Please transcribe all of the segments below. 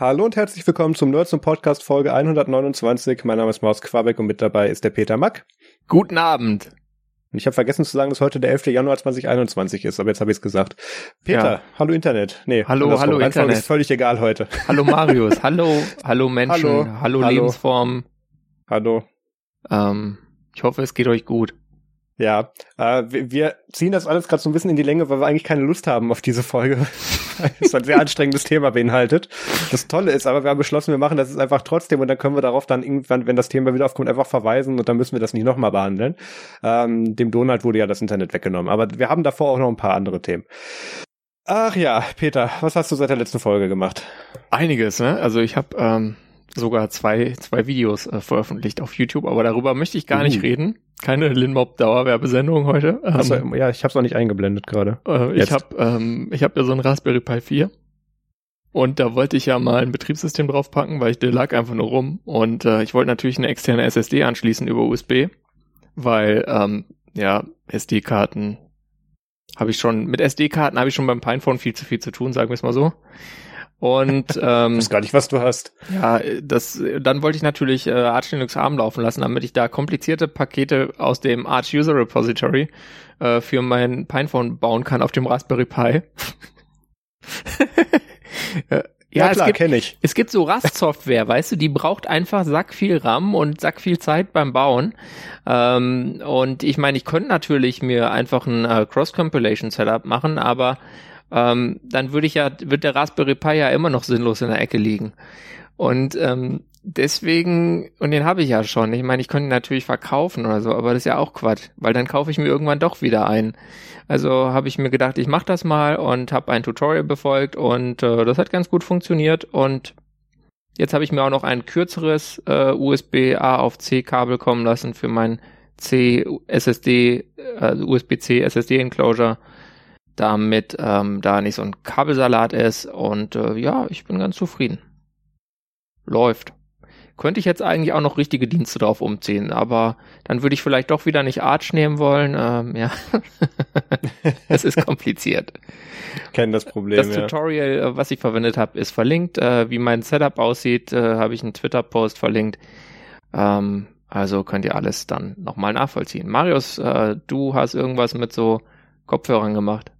Hallo und herzlich willkommen zum Nerds und Podcast Folge 129. Mein Name ist Maus Quabeck und mit dabei ist der Peter Mack. Guten Abend. Und ich habe vergessen zu sagen, dass heute der 11. Januar 2021 ist, aber jetzt habe ich es gesagt. Peter, ja. hallo Internet. Nee, hallo, hallo Internet. ist völlig egal heute. Hallo Marius, hallo, hallo Menschen, hallo, hallo, hallo Lebensform. Hallo. Ähm, ich hoffe, es geht euch gut. Ja, äh, wir ziehen das alles gerade so ein bisschen in die Länge, weil wir eigentlich keine Lust haben auf diese Folge. es ein sehr anstrengendes Thema beinhaltet. Das Tolle ist aber, wir haben beschlossen, wir machen das jetzt einfach trotzdem und dann können wir darauf dann irgendwann, wenn das Thema wieder aufkommt, einfach verweisen und dann müssen wir das nicht nochmal behandeln. Ähm, dem Donald wurde ja das Internet weggenommen. Aber wir haben davor auch noch ein paar andere Themen. Ach ja, Peter, was hast du seit der letzten Folge gemacht? Einiges, ne? Also ich habe ähm, sogar zwei, zwei Videos äh, veröffentlicht auf YouTube, aber darüber möchte ich gar uh. nicht reden. Keine Linmob Dauerwerbesendung heute. Ähm, Achso, ja, ich habe es auch nicht eingeblendet gerade. Äh, ich habe ähm, ich habe ja so ein Raspberry Pi 4 und da wollte ich ja mal ein Betriebssystem draufpacken, weil ich der lag einfach nur rum und äh, ich wollte natürlich eine externe SSD anschließen über USB, weil ähm, ja SD-Karten habe ich schon mit SD-Karten habe ich schon beim Pinephone viel zu viel zu tun, sagen wir es mal so. Und ähm, ich weiß gar nicht, was du hast. Ja, das dann wollte ich natürlich äh, Arch Linux ARM laufen lassen, damit ich da komplizierte Pakete aus dem Arch User Repository äh, für mein Pinephone bauen kann auf dem Raspberry Pi. äh, ja, ja klar, kenne ich. Es gibt so Rust-Software, weißt du, die braucht einfach sack viel RAM und sack viel Zeit beim Bauen. Ähm, und ich meine, ich könnte natürlich mir einfach ein äh, Cross-Compilation-Setup machen, aber ähm, dann würde ich ja, wird der Raspberry Pi ja immer noch sinnlos in der Ecke liegen. Und ähm, deswegen, und den habe ich ja schon. Ich meine, ich könnte ihn natürlich verkaufen oder so, aber das ist ja auch Quatsch, weil dann kaufe ich mir irgendwann doch wieder ein. Also habe ich mir gedacht, ich mache das mal und habe ein Tutorial befolgt und äh, das hat ganz gut funktioniert und jetzt habe ich mir auch noch ein kürzeres äh, USB A auf C Kabel kommen lassen für mein C SSD äh, USB-C SSD Enclosure damit ähm, da nicht so ein Kabelsalat ist. Und äh, ja, ich bin ganz zufrieden. Läuft. Könnte ich jetzt eigentlich auch noch richtige Dienste drauf umziehen, aber dann würde ich vielleicht doch wieder nicht Arch nehmen wollen. Ähm, ja, es ist kompliziert. Kennen das Problem. Das ja. Tutorial, äh, was ich verwendet habe, ist verlinkt. Äh, wie mein Setup aussieht, äh, habe ich einen Twitter-Post verlinkt. Ähm, also könnt ihr alles dann nochmal nachvollziehen. Marius, äh, du hast irgendwas mit so Kopfhörern gemacht.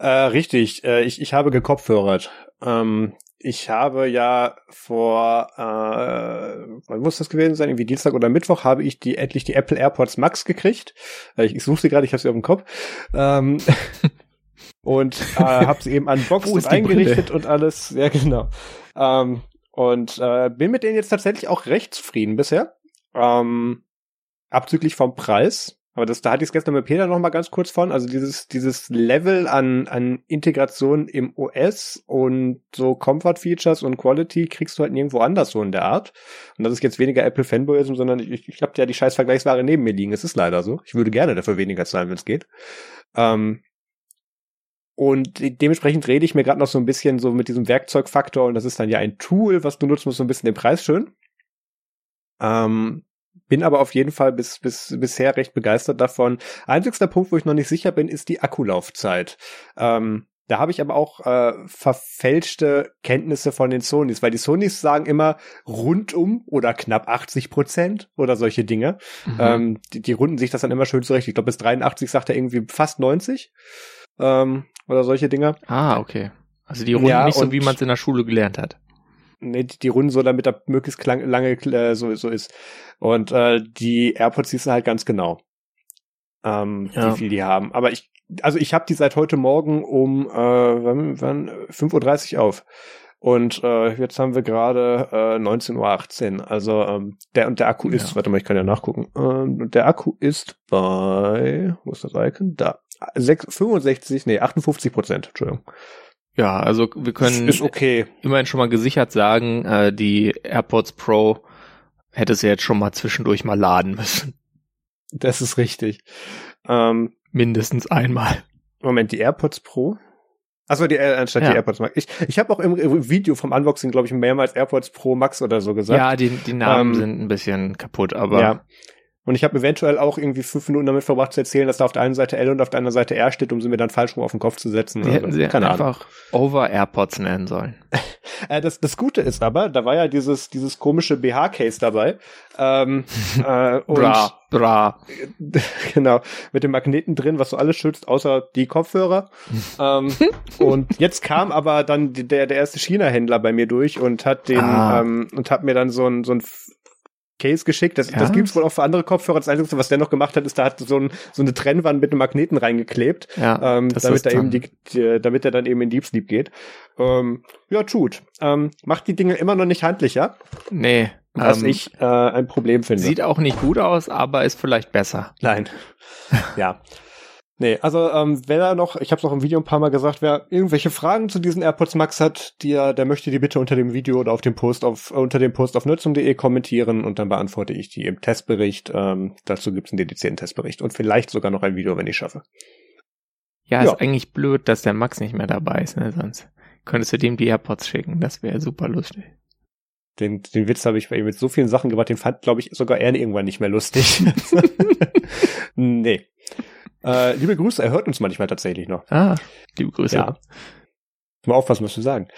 Äh, richtig, äh, ich, ich habe gekopfhörert. Ähm, ich habe ja vor, äh, wann muss das gewesen sein? Irgendwie Dienstag oder Mittwoch habe ich die endlich die Apple AirPods Max gekriegt. Äh, ich, ich suche sie gerade, ich habe sie auf dem Kopf. Ähm, und äh, habe sie eben unboxed und eingerichtet Brille? und alles. Ja, genau. Ähm, und äh, bin mit denen jetzt tatsächlich auch recht zufrieden bisher. Ähm, abzüglich vom Preis. Aber das, da hatte ich es gestern mit Peter noch mal ganz kurz von. Also dieses, dieses Level an, an Integration im OS und so Comfort-Features und Quality kriegst du halt nirgendwo anders so in der Art. Und das ist jetzt weniger Apple-Fanboyism, sondern ich, ich habe ja die scheiß Vergleichsware neben mir liegen. Es ist leider so. Ich würde gerne dafür weniger zahlen, wenn es geht. Ähm, und dementsprechend rede ich mir gerade noch so ein bisschen so mit diesem Werkzeugfaktor und das ist dann ja ein Tool, was du nutzt, muss so ein bisschen den Preis schön. Ähm, bin aber auf jeden Fall bis, bis, bisher recht begeistert davon. Einzigster Punkt, wo ich noch nicht sicher bin, ist die Akkulaufzeit. Ähm, da habe ich aber auch äh, verfälschte Kenntnisse von den Sonys, weil die Sonys sagen immer rundum oder knapp 80 Prozent oder solche Dinge. Mhm. Ähm, die, die runden sich das dann immer schön zurecht. Ich glaube, bis 83 sagt er irgendwie fast 90 ähm, oder solche Dinge. Ah, okay. Also die runden ja, nicht so, wie man es in der Schule gelernt hat ne, die runden so, damit er möglichst klang, lange äh, so, so ist. Und äh, die AirPods siehst du halt ganz genau, ähm, ja. wie viel die haben. Aber ich, also ich habe die seit heute Morgen um äh, wann, wann 5.30 Uhr auf. Und äh, jetzt haben wir gerade äh, 19.18 Uhr. Also ähm, der und der Akku ist, warte mal, ich kann ja nachgucken. Ähm, der Akku ist bei, wo ist das Icon? Da. 6, 65, nee, 58 Prozent, Entschuldigung. Ja, also wir können ist okay. immerhin schon mal gesichert sagen, äh, die AirPods Pro hätte sie jetzt schon mal zwischendurch mal laden müssen. Das ist richtig. Ähm, Mindestens einmal. Moment, die AirPods Pro? Achso, die äh, anstatt ja. die AirPods Max. Ich, ich habe auch im Video vom Unboxing, glaube ich, mehrmals AirPods Pro Max oder so gesagt. Ja, die, die Namen ähm, sind ein bisschen kaputt, aber. Ja. Und ich habe eventuell auch irgendwie fünf Minuten damit verbracht zu erzählen, dass da auf der einen Seite L und auf der anderen Seite R steht, um sie mir dann falsch rum auf den Kopf zu setzen. Die hätten sie Keine einfach Ahnung. Over AirPods nennen sollen. äh, das, das Gute ist aber, da war ja dieses, dieses komische BH-Case dabei. Ähm, äh, und bra, bra. genau, mit dem Magneten drin, was so alles schützt, außer die Kopfhörer. ähm, und jetzt kam aber dann der, der erste China-Händler bei mir durch und hat den ah. ähm, und hat mir dann so ein, so ein Case geschickt. Das, ja? das gibt's wohl auch für andere Kopfhörer. Das Einzige, was der noch gemacht hat, ist, da hat so, ein, so eine Trennwand mit einem Magneten reingeklebt, ja, ähm, damit er eben die, die, damit er dann eben in Deep Sleep geht. Ähm, ja, tut. Ähm, macht die Dinge immer noch nicht handlicher. Nee. Was ähm, ich äh, ein Problem finde. Sieht auch nicht gut aus, aber ist vielleicht besser. Nein. ja. Nee, also ähm, wer da noch, ich habe es auch im Video ein paar Mal gesagt, wer irgendwelche Fragen zu diesen AirPods Max hat, die, der möchte die bitte unter dem Video oder auf dem Post auf äh, unter dem Post auf nutzung.de kommentieren und dann beantworte ich die im Testbericht. Ähm, dazu gibt's einen dedizierten Testbericht und vielleicht sogar noch ein Video, wenn ich schaffe. Ja, ja, ist eigentlich blöd, dass der Max nicht mehr dabei ist, ne? Sonst könntest du dem die AirPods schicken. Das wäre super lustig. Den, den Witz habe ich bei ihm mit so vielen Sachen gemacht, den fand, glaube ich, sogar er irgendwann nicht mehr lustig. nee. Äh, liebe Grüße, er hört uns manchmal tatsächlich noch. Ah, liebe Grüße. Ja. Mal aufpassen, was wir sagen.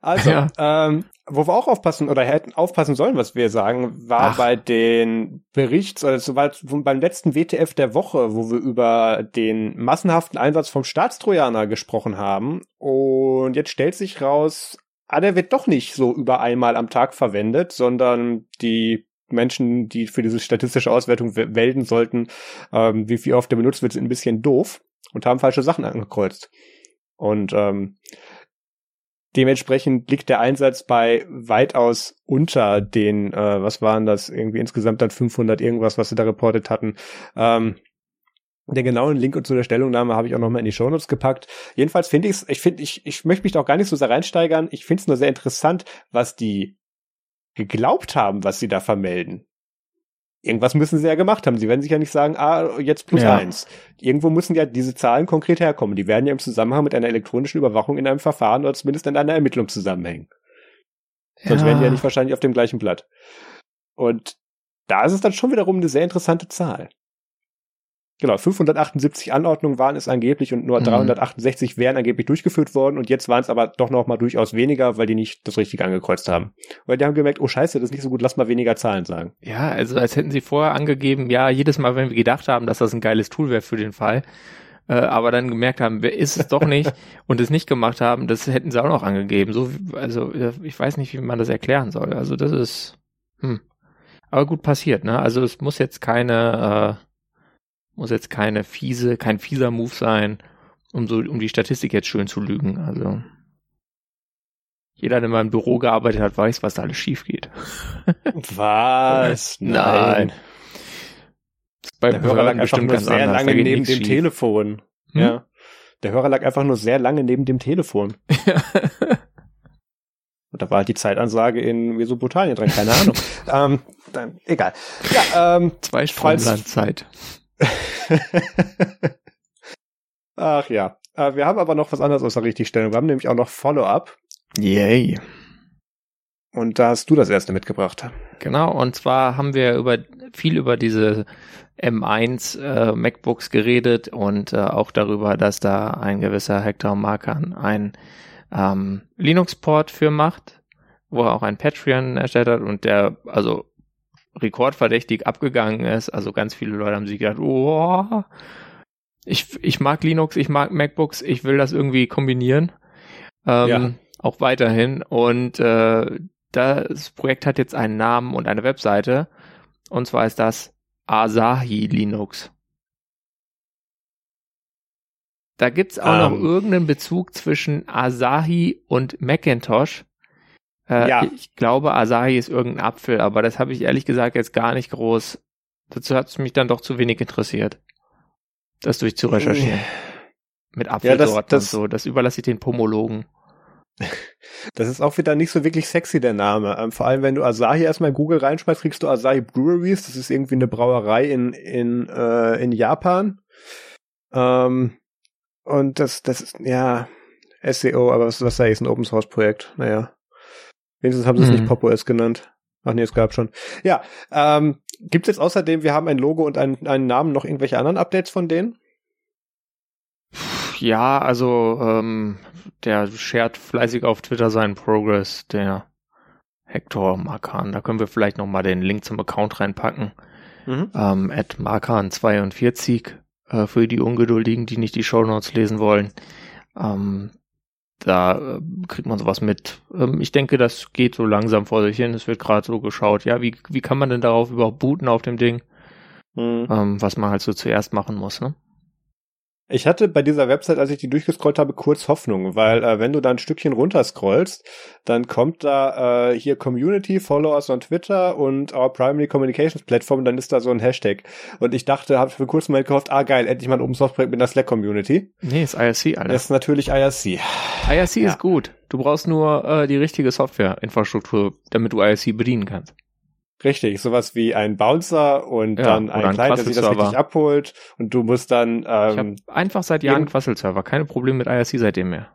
Also, ja. ähm, wo wir auch aufpassen oder hätten aufpassen sollen, was wir sagen, war Ach. bei den Berichts, oder so war beim letzten WTF der Woche, wo wir über den massenhaften Einsatz vom Staatstrojaner gesprochen haben. Und jetzt stellt sich raus, ah, der wird doch nicht so über einmal am Tag verwendet, sondern die Menschen, die für diese statistische Auswertung melden sollten, ähm, wie viel oft der benutzt wird, sind ein bisschen doof und haben falsche Sachen angekreuzt. Und ähm, dementsprechend liegt der Einsatz bei weitaus unter den, äh, was waren das, irgendwie insgesamt dann 500 irgendwas, was sie da reportet hatten. Ähm, den genauen Link zu der Stellungnahme habe ich auch nochmal in die Shownotes gepackt. Jedenfalls finde ich es, ich finde, ich, ich möchte mich da auch gar nicht so sehr reinsteigern. Ich finde es nur sehr interessant, was die geglaubt haben, was sie da vermelden. Irgendwas müssen sie ja gemacht haben. Sie werden sich ja nicht sagen, ah, jetzt plus ja. eins. Irgendwo müssen ja diese Zahlen konkret herkommen. Die werden ja im Zusammenhang mit einer elektronischen Überwachung in einem Verfahren oder zumindest in einer Ermittlung zusammenhängen. Ja. Sonst wären die ja nicht wahrscheinlich auf dem gleichen Blatt. Und da ist es dann schon wiederum eine sehr interessante Zahl. Genau, 578 Anordnungen waren es angeblich und nur mhm. 368 wären angeblich durchgeführt worden und jetzt waren es aber doch noch mal durchaus weniger, weil die nicht das Richtige angekreuzt haben. Weil die haben gemerkt, oh scheiße, das ist nicht so gut, lass mal weniger Zahlen sagen. Ja, also als hätten sie vorher angegeben, ja, jedes Mal, wenn wir gedacht haben, dass das ein geiles Tool wäre für den Fall, äh, aber dann gemerkt haben, wer ist es doch nicht und es nicht gemacht haben, das hätten sie auch noch angegeben. So, also ich weiß nicht, wie man das erklären soll. Also das ist, hm. Aber gut passiert, ne? Also es muss jetzt keine äh, muss jetzt keine fiese, kein fieser Move sein, um so, um die Statistik jetzt schön zu lügen. Also jeder, der mal im Büro gearbeitet hat, weiß, was da alles schief geht. Was? Nein. Beim der Hörer lag einfach nur sehr anders. lange neben dem schief. Telefon. Hm? Ja. Der Hörer lag einfach nur sehr lange neben dem Telefon. Und da war halt die Zeitansage in Mesopotamien dran, keine Ahnung. ähm, dann, egal. Ja, ähm, Zwei Stunden Zeit. Ach ja. Äh, wir haben aber noch was anderes aus der Richtigstellung. Wir haben nämlich auch noch Follow-up. Yay. Und da hast du das erste mitgebracht. Genau, und zwar haben wir über viel über diese M1 äh, MacBooks geredet und äh, auch darüber, dass da ein gewisser Hector Markan ein ähm, Linux-Port für macht, wo er auch ein Patreon erstellt hat und der also rekordverdächtig abgegangen ist. Also ganz viele Leute haben sich gedacht, oh, ich, ich mag Linux, ich mag MacBooks, ich will das irgendwie kombinieren. Ähm, ja. Auch weiterhin. Und äh, das Projekt hat jetzt einen Namen und eine Webseite. Und zwar ist das Asahi Linux. Da gibt's auch um. noch ähm. irgendeinen Bezug zwischen Asahi und Macintosh. Äh, ja. Ich glaube, Asahi ist irgendein Apfel, aber das habe ich ehrlich gesagt jetzt gar nicht groß. Dazu hat es mich dann doch zu wenig interessiert, das durchzurecherchieren. Mit Apfelsorten ja, das, das, und so. Das überlasse ich den Pomologen. Das ist auch wieder nicht so wirklich sexy, der Name. Ähm, vor allem, wenn du Asahi erstmal in Google reinschmeißt, kriegst du Asahi Breweries. Das ist irgendwie eine Brauerei in, in, äh, in Japan. Ähm, Und das, das ist, ja, SEO, aber was, was sei ist ein Open Source Projekt? Naja. Wenigstens haben sie es Hm. nicht Pop OS genannt. Ach nee, es gab schon. Ja, ähm, gibt es jetzt außerdem, wir haben ein Logo und einen, einen Namen, noch irgendwelche anderen Updates von denen? Ja, also ähm, der shared fleißig auf Twitter seinen Progress, der Hector Markan. Da können wir vielleicht noch mal den Link zum Account reinpacken. Mhm. Ähm, at Markan42 äh, für die Ungeduldigen, die nicht die Shownotes lesen wollen. Ähm, da äh, kriegt man sowas mit. Ähm, ich denke, das geht so langsam vor sich hin. Es wird gerade so geschaut, ja, wie, wie kann man denn darauf überhaupt booten auf dem Ding? Mhm. Ähm, was man halt so zuerst machen muss, ne? Ich hatte bei dieser Website, als ich die durchgescrollt habe, kurz Hoffnung, weil äh, wenn du da ein Stückchen runterscrollst, dann kommt da äh, hier Community, Follow us on Twitter und Our Primary Communications Platform, dann ist da so ein Hashtag. Und ich dachte, habe für einen kurzen Moment gehofft, ah geil, endlich mal ein Open Source Projekt mit einer Slack Community. Nee, ist IRC, Alter. Das ist natürlich IRC. IRC Ja. ist gut. Du brauchst nur äh, die richtige Softwareinfrastruktur, damit du IRC bedienen kannst. Richtig, sowas wie ein Bouncer und Ja, dann ein ein Client, der sich das richtig abholt und du musst dann Ich habe ähm, einfach seit Jahren Quasselserver, keine Probleme mit IRC seitdem mehr.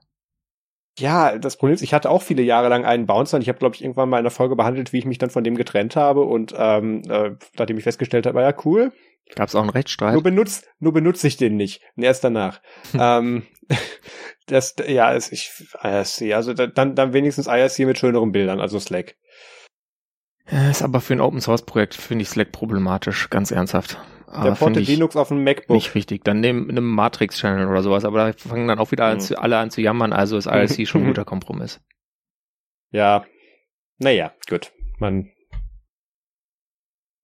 Ja, das Problem ist, ich hatte auch viele Jahre lang einen Bouncer und ich habe, glaube ich, irgendwann mal in einer Folge behandelt, wie ich mich dann von dem getrennt habe und ähm, äh, nachdem ich festgestellt habe, ja cool, Gab es auch einen Rechtsstreit? nur benutzt, nur benutze ich den nicht. Und erst danach. ähm, das, ja, es, ich, IRC, also da- dann, dann wenigstens IRC mit schöneren Bildern, also Slack. Ist aber für ein Open Source Projekt finde ich Slack problematisch, ganz ernsthaft. Der portet Linux auf dem MacBook. nicht richtig. Dann nehmen einem Matrix Channel oder sowas, aber da fangen dann auch wieder an Hm. zu, alle an zu jammern, also ist IRC schon ein guter Kompromiss. Ja, naja, gut. Man,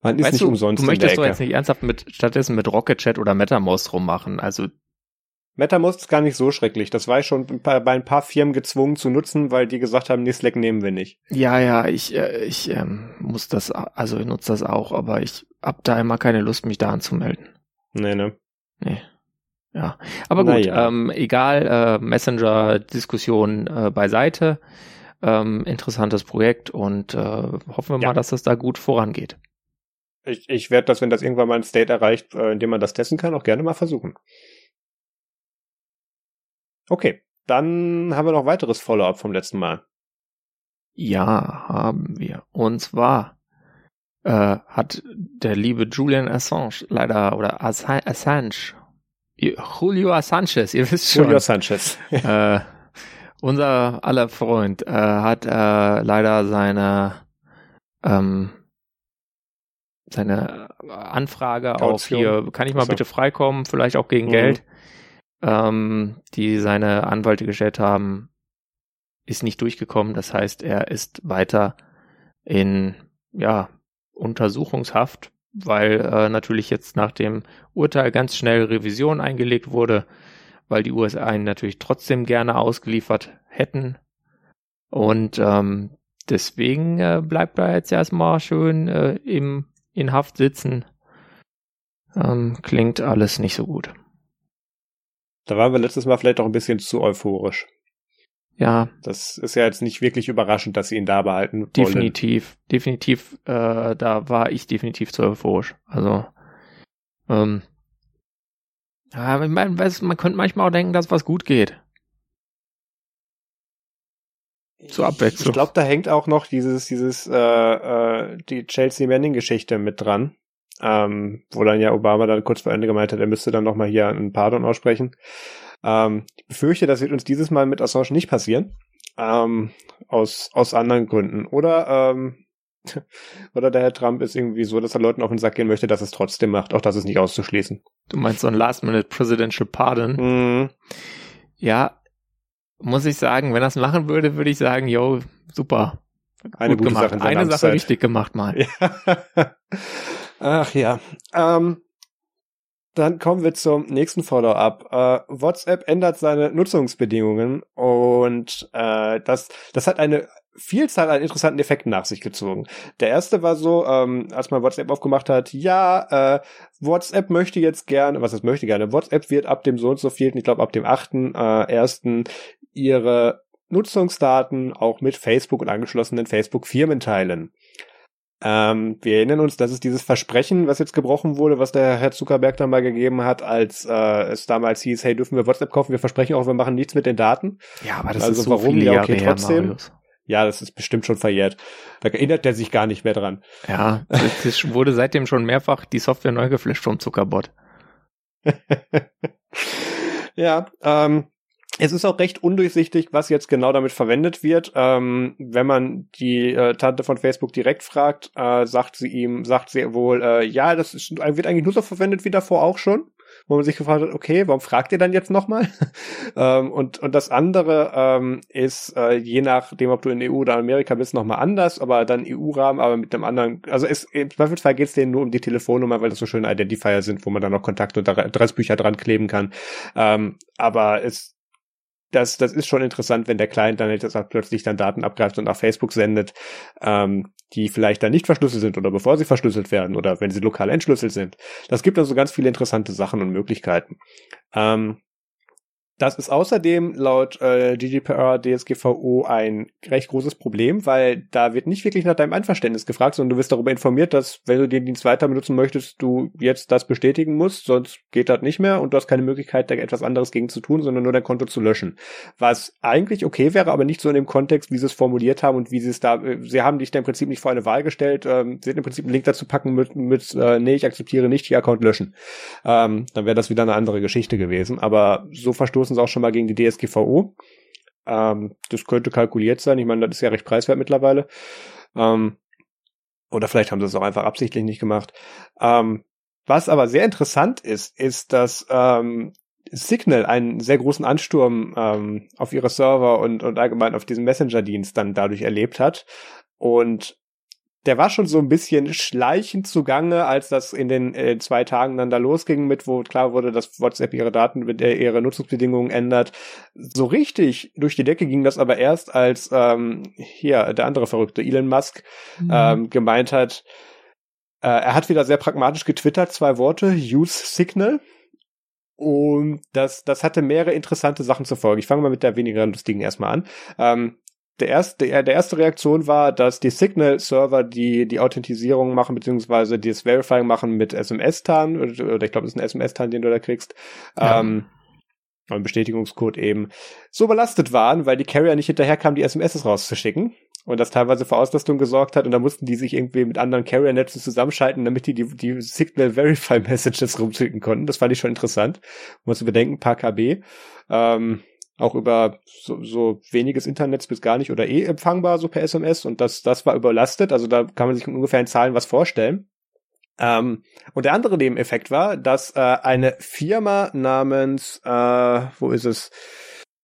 man ist weißt nicht du, umsonst du möchtest doch jetzt nicht ernsthaft mit stattdessen mit Rocket Chat oder MetaMost rummachen, also MetaMost ist gar nicht so schrecklich. Das war ich schon bei, ein paar Firmen gezwungen zu nutzen, weil die gesagt haben, nee, Slack nehmen wir nicht. Ja, ja, ich, äh, ich ähm, muss das, also ich nutze das auch, aber ich hab da immer keine Lust, mich da anzumelden. Nee, ne? Nee. Ja. Aber gut, ja. ähm, egal, äh, Messenger-Diskussion äh, beiseite. Ähm, interessantes Projekt und äh, hoffen wir Ja. mal, dass das da gut vorangeht. Ich, ich werde das, wenn das irgendwann mal ein State erreicht, äh, in dem man das testen kann, auch gerne mal versuchen. Okay, dann haben wir noch weiteres Follow-up vom letzten Mal. Ja, haben wir. Und zwar äh, hat der liebe Julian Assange leider, oder Assange, Julio Assange, ihr wisst schon. Julio Sanchez. äh, unser aller Freund äh, hat äh, leider seine ähm, seine Anfrage auf Kaution. hier, kann ich mal so. bitte freikommen, vielleicht auch gegen Mhm. Geld, ähm, die seine Anwälte gestellt haben, ist nicht durchgekommen. Das heißt, er ist weiter in ja Untersuchungshaft, weil äh, natürlich jetzt nach dem Urteil ganz schnell Revision eingelegt wurde, weil die USA ihn natürlich trotzdem gerne ausgeliefert hätten. Und ähm, deswegen äh, bleibt er jetzt erstmal schön äh, im, in Haft sitzen. Ähm, klingt alles nicht so gut. Da waren wir letztes Mal vielleicht auch ein bisschen zu euphorisch. Ja, Das ist ja jetzt nicht wirklich überraschend, dass sie ihn da behalten wollen. definitiv, definitiv, äh, da war ich definitiv zu euphorisch. Also, ähm, ja, ich meine, weiß, man könnte manchmal auch denken, dass was gut geht. Zur Abwechslung. Ich glaube, da hängt auch noch dieses, dieses, äh, äh, die Chelsea Manning-Geschichte mit dran. Ähm, wo dann ja Obama dann kurz vor Ende gemeint hat, er müsste dann nochmal hier einen Pardon aussprechen. Ähm, ich befürchte, das wird uns dieses Mal mit Assange nicht passieren. Ähm, aus, aus anderen Gründen. Oder, ähm, oder der Herr Trump ist irgendwie so, dass er Leuten auf den Sack gehen möchte, dass es trotzdem macht. Auch das ist nicht auszuschließen. Du meinst so ein Last-Minute Presidential Pardon? Mhm. Ja, muss ich sagen, wenn er es machen würde, würde ich sagen, yo, super. Eine gut gute gemacht. Sache Eine Sache richtig gemacht mal. Ja. Ach ja. Ähm, dann kommen wir zum nächsten Follow-up. Äh, WhatsApp ändert seine Nutzungsbedingungen und äh, das, das hat eine Vielzahl an interessanten Effekten nach sich gezogen. Der erste war so, ähm, als man WhatsApp aufgemacht hat, ja, äh, WhatsApp möchte jetzt gerne, was es möchte gerne, WhatsApp wird ab dem so und so vielen, ich glaube ab dem achten Äh, ersten ihre Nutzungsdaten auch mit Facebook und angeschlossenen Facebook-Firmen teilen. Ähm, wir erinnern uns, dass es dieses Versprechen, was jetzt gebrochen wurde, was der Herr Zuckerberg dann mal gegeben hat, als äh, es damals hieß, hey, dürfen wir WhatsApp kaufen? Wir versprechen auch, wir machen nichts mit den Daten. Ja, aber das also ist so warum? viele ja, okay, Jahre trotzdem. Her, ja, das ist bestimmt schon verjährt. Da erinnert er sich gar nicht mehr dran. Ja, es wurde seitdem schon mehrfach die Software neu geflasht vom Zuckerbot. ja, ähm, es ist auch recht undurchsichtig, was jetzt genau damit verwendet wird. Ähm, wenn man die äh, Tante von Facebook direkt fragt, äh, sagt sie ihm, sagt sie wohl, äh, ja, das ist, wird eigentlich nur so verwendet wie davor auch schon wo man sich gefragt hat, okay, warum fragt ihr dann jetzt nochmal? ähm, und, und das andere ähm, ist, äh, je nachdem, ob du in EU oder Amerika bist, nochmal anders, aber dann EU-Rahmen, aber mit einem anderen, also es, im Zweifelsfall geht es denen nur um die Telefonnummer, weil das so schöne Identifier sind, wo man dann noch Kontakt und Adressbücher dran kleben kann. Ähm, aber es das, das ist schon interessant, wenn der Client dann jetzt plötzlich dann Daten abgreift und nach Facebook sendet, ähm, die vielleicht dann nicht verschlüsselt sind oder bevor sie verschlüsselt werden oder wenn sie lokal entschlüsselt sind. Das gibt also ganz viele interessante Sachen und Möglichkeiten. Ähm, das ist außerdem laut äh, GDPR DSGVO ein recht großes Problem, weil da wird nicht wirklich nach deinem Einverständnis gefragt, sondern du wirst darüber informiert, dass wenn du den Dienst weiter benutzen möchtest, du jetzt das bestätigen musst, sonst geht das nicht mehr und du hast keine Möglichkeit, da etwas anderes gegen zu tun, sondern nur dein Konto zu löschen. Was eigentlich okay wäre, aber nicht so in dem Kontext, wie sie es formuliert haben und wie sie es da, äh, sie haben dich da im Prinzip nicht vor eine Wahl gestellt, ähm, sie hätten im Prinzip einen Link dazu packen mit, mit äh, nee, ich akzeptiere nicht, die Account löschen. Ähm, dann wäre das wieder eine andere Geschichte gewesen, aber so verstoßen verstoßen auch schon mal gegen die DSGVO. Ähm, das könnte kalkuliert sein. Ich meine, das ist ja recht preiswert mittlerweile. Ähm, oder vielleicht haben sie es auch einfach absichtlich nicht gemacht. Ähm, was aber sehr interessant ist, ist, dass ähm, Signal einen sehr großen Ansturm ähm, auf ihre Server und, und allgemein auf diesen Messenger-Dienst dann dadurch erlebt hat. Und der war schon so ein bisschen schleichend zugange, als das in den äh, zwei Tagen dann da losging mit, wo klar wurde, dass WhatsApp ihre Daten, äh, ihre Nutzungsbedingungen ändert. So richtig durch die Decke ging das aber erst, als ähm, hier der andere Verrückte, Elon Musk, mhm. ähm, gemeint hat, äh, er hat wieder sehr pragmatisch getwittert, zwei Worte, use Signal. Und das, das hatte mehrere interessante Sachen zur Folge. Ich fange mal mit der weniger lustigen erstmal an. Ähm, der erste, der, der erste Reaktion war, dass die Signal-Server die die Authentisierung machen, beziehungsweise das Verifying machen mit SMS-Tarn, oder, oder, ich glaube, es ist ein SMS-Tarn, den du da kriegst. Ja. Ähm, ein Bestätigungscode eben so belastet waren, weil die Carrier nicht hinterherkamen, die SMS rauszuschicken und das teilweise für Auslastung gesorgt hat und da mussten die sich irgendwie mit anderen Carrier-Netzen zusammenschalten, damit die, die die Signal Verify Messages rumschicken konnten. Das fand ich schon interessant. Muss bedenken, paar KB. Ähm, auch über so, so weniges Internet bis gar nicht oder eh empfangbar, so per SMS. Und das, das war überlastet. Also da kann man sich ungefähr in Zahlen was vorstellen. Ähm, und der andere Nebeneffekt war, dass äh, eine Firma namens, äh, wo ist es?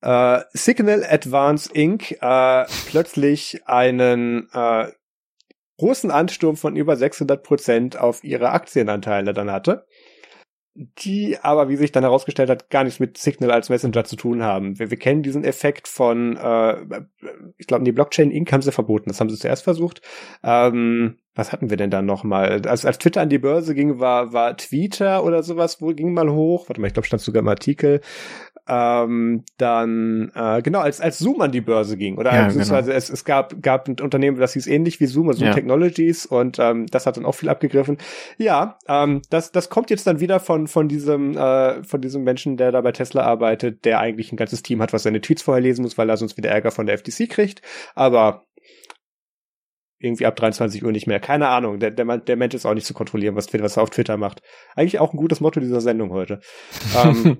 Äh, Signal Advance Inc. Äh, plötzlich einen äh, großen Ansturm von über 600 Prozent auf ihre Aktienanteile dann hatte die aber, wie sich dann herausgestellt hat, gar nichts mit Signal als Messenger zu tun haben. Wir, wir kennen diesen Effekt von, äh, ich glaube, die Blockchain Inc. haben sie verboten, das haben sie zuerst versucht. Ähm, was hatten wir denn da nochmal? Als, als Twitter an die Börse ging, war, war Twitter oder sowas, wo ging mal hoch. Warte mal, ich glaube, stand sogar im Artikel ähm, dann äh, genau als als Zoom an die Börse ging oder ja, beziehungsweise genau. es, es gab gab ein Unternehmen, das hieß ähnlich wie Zoom, also Zoom ja. Technologies und ähm, das hat dann auch viel abgegriffen. Ja, ähm, das das kommt jetzt dann wieder von von diesem äh, von diesem Menschen, der da bei Tesla arbeitet, der eigentlich ein ganzes Team hat, was seine Tweets vorher lesen muss, weil er sonst wieder Ärger von der FTC kriegt. Aber irgendwie ab 23 Uhr nicht mehr. Keine Ahnung. Der, der, der Mensch ist auch nicht zu kontrollieren, was, was er auf Twitter macht. Eigentlich auch ein gutes Motto dieser Sendung heute. ähm,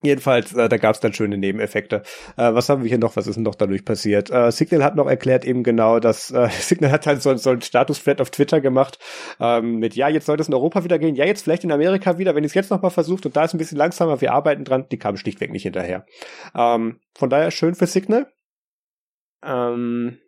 Jedenfalls, äh, da gab es dann schöne Nebeneffekte. Äh, was haben wir hier noch? Was ist denn noch dadurch passiert? Äh, Signal hat noch erklärt eben genau, dass äh, Signal hat halt so, so ein Status-Thread auf Twitter gemacht ähm, mit, ja, jetzt sollte es in Europa wieder gehen, ja, jetzt vielleicht in Amerika wieder, wenn ich es jetzt noch mal versucht und da ist ein bisschen langsamer, wir arbeiten dran, die kamen schlichtweg nicht hinterher. Ähm, von daher schön für Signal. Ähm,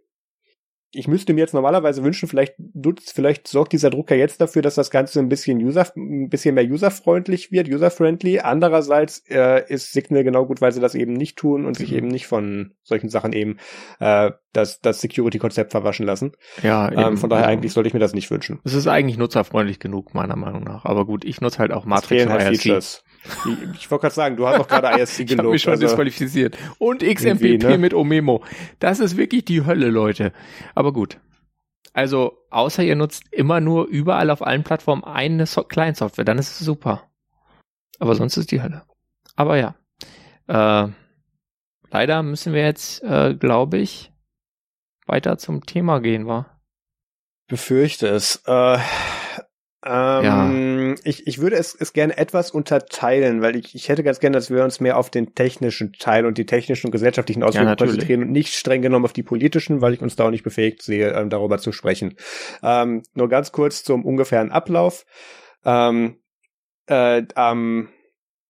ich müsste mir jetzt normalerweise wünschen, vielleicht nutzt, vielleicht sorgt dieser Drucker jetzt dafür, dass das Ganze ein bisschen user, ein bisschen mehr userfreundlich wird, userfriendly. Andererseits äh, ist Signal genau gut, weil sie das eben nicht tun und mhm. sich eben nicht von solchen Sachen eben äh, das, das Security-Konzept verwaschen lassen. Ja, ähm, von daher eigentlich sollte ich mir das nicht wünschen. Es ist eigentlich nutzerfreundlich genug, meiner Meinung nach. Aber gut, ich nutze halt auch Matrix und halt Features. Ich, ich wollte gerade sagen, du hast doch gerade ISC gelobt. ich habe mich schon also disqualifiziert. Und XMPP ne? mit Omemo. Das ist wirklich die Hölle, Leute. Aber gut. Also, außer ihr nutzt immer nur überall auf allen Plattformen eine so Client-Software, dann ist es super. Aber sonst ist die Hölle. Aber ja. Äh, leider müssen wir jetzt, äh, glaube ich, weiter zum Thema gehen, war. Befürchte es. Äh, ähm, ja. ich, ich würde es, es gerne etwas unterteilen, weil ich, ich hätte ganz gerne, dass wir uns mehr auf den technischen Teil und die technischen und gesellschaftlichen Auswirkungen ja, konzentrieren und nicht streng genommen auf die politischen, weil ich uns da auch nicht befähigt sehe, ähm, darüber zu sprechen. Ähm, nur ganz kurz zum ungefähren Ablauf. Ähm, äh, am,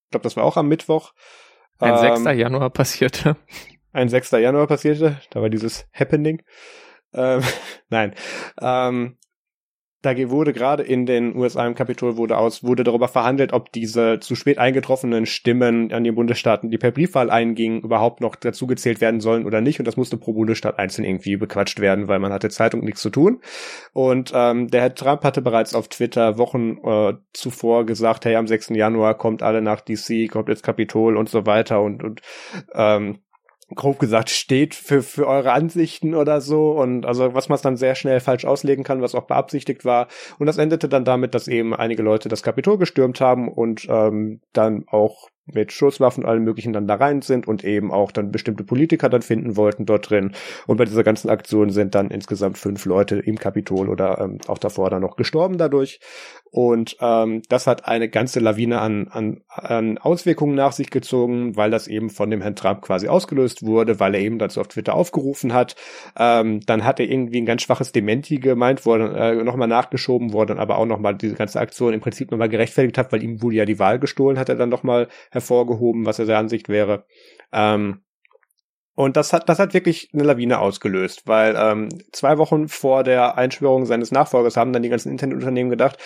ich glaube, das war auch am Mittwoch. Ein ähm, 6. Januar passierte. Ein 6. Januar passierte, da war dieses Happening. Ähm, nein. Ähm, da wurde gerade in den USA im Kapitol wurde aus, wurde darüber verhandelt, ob diese zu spät eingetroffenen Stimmen an den Bundesstaaten, die per Briefwahl eingingen, überhaupt noch dazugezählt werden sollen oder nicht. Und das musste pro Bundesstaat einzeln irgendwie bequatscht werden, weil man hatte Zeitung nichts zu tun. Und ähm, der Herr Trump hatte bereits auf Twitter Wochen äh, zuvor gesagt, hey, am 6. Januar kommt alle nach DC, kommt ins Kapitol und so weiter und, und ähm, grob gesagt steht für, für eure Ansichten oder so und also was man dann sehr schnell falsch auslegen kann, was auch beabsichtigt war. Und das endete dann damit, dass eben einige Leute das Kapitol gestürmt haben und ähm, dann auch mit Schusswaffen allen möglichen dann da rein sind und eben auch dann bestimmte Politiker dann finden wollten dort drin. Und bei dieser ganzen Aktion sind dann insgesamt fünf Leute im Kapitol oder ähm, auch davor dann noch gestorben dadurch. Und ähm, das hat eine ganze Lawine an, an, an Auswirkungen nach sich gezogen, weil das eben von dem Herrn Trump quasi ausgelöst wurde, weil er eben dazu auf Twitter aufgerufen hat. Ähm, dann hat er irgendwie ein ganz schwaches Dementi gemeint, wo er äh, nochmal nachgeschoben wurde, aber auch nochmal diese ganze Aktion im Prinzip nochmal gerechtfertigt hat, weil ihm wurde ja die Wahl gestohlen, hat er dann nochmal hervorgehoben, was er der Ansicht wäre. Ähm, und das hat, das hat wirklich eine Lawine ausgelöst, weil ähm, zwei Wochen vor der Einschwörung seines Nachfolgers haben dann die ganzen Internetunternehmen gedacht,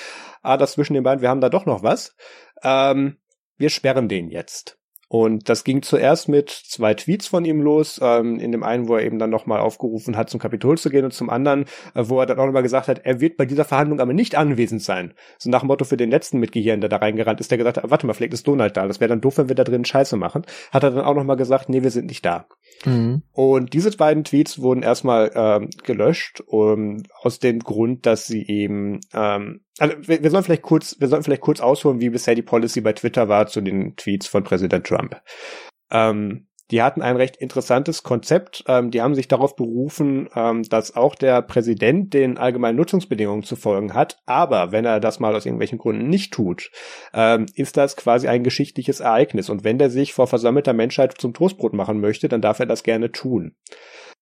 ah, das zwischen den beiden, wir haben da doch noch was. Ähm, wir sperren den jetzt. Und das ging zuerst mit zwei Tweets von ihm los. Ähm, in dem einen, wo er eben dann nochmal aufgerufen hat, zum Kapitol zu gehen und zum anderen, äh, wo er dann auch nochmal gesagt hat, er wird bei dieser Verhandlung aber nicht anwesend sein. So nach dem Motto für den letzten Mitgehirn, der da reingerannt ist, der gesagt hat, warte mal, vielleicht ist Donald da. Das wäre dann doof, wenn wir da drin Scheiße machen. Hat er dann auch nochmal gesagt, nee, wir sind nicht da. Mhm. Und diese beiden Tweets wurden erstmal ähm, gelöscht, um, aus dem Grund, dass sie eben ähm, also wir, wir sollen vielleicht kurz, wir sollten vielleicht kurz ausholen, wie bisher die Policy bei Twitter war zu den Tweets von Präsident Trump. Ähm, die hatten ein recht interessantes Konzept. Ähm, die haben sich darauf berufen, ähm, dass auch der Präsident den allgemeinen Nutzungsbedingungen zu folgen hat. Aber wenn er das mal aus irgendwelchen Gründen nicht tut, ähm, ist das quasi ein geschichtliches Ereignis. Und wenn der sich vor versammelter Menschheit zum Toastbrot machen möchte, dann darf er das gerne tun.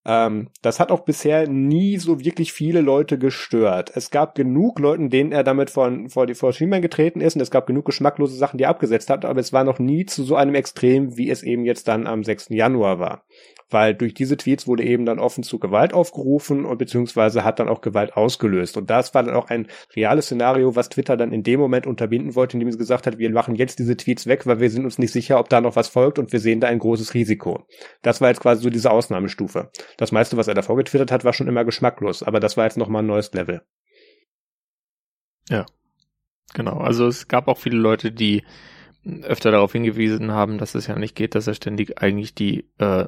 Ähm, das hat auch bisher nie so wirklich viele Leute gestört. Es gab genug Leuten, denen er damit von, vor die vor getreten ist und es gab genug geschmacklose Sachen, die er abgesetzt hat, aber es war noch nie zu so einem Extrem, wie es eben jetzt dann am 6. Januar war weil durch diese Tweets wurde eben dann offen zu Gewalt aufgerufen und beziehungsweise hat dann auch Gewalt ausgelöst. Und das war dann auch ein reales Szenario, was Twitter dann in dem Moment unterbinden wollte, indem sie gesagt hat, wir machen jetzt diese Tweets weg, weil wir sind uns nicht sicher, ob da noch was folgt und wir sehen da ein großes Risiko. Das war jetzt quasi so diese Ausnahmestufe. Das meiste, was er davor getwittert hat, war schon immer geschmacklos, aber das war jetzt nochmal ein neues Level. Ja. Genau. Also es gab auch viele Leute, die öfter darauf hingewiesen haben, dass es ja nicht geht, dass er ständig eigentlich die äh,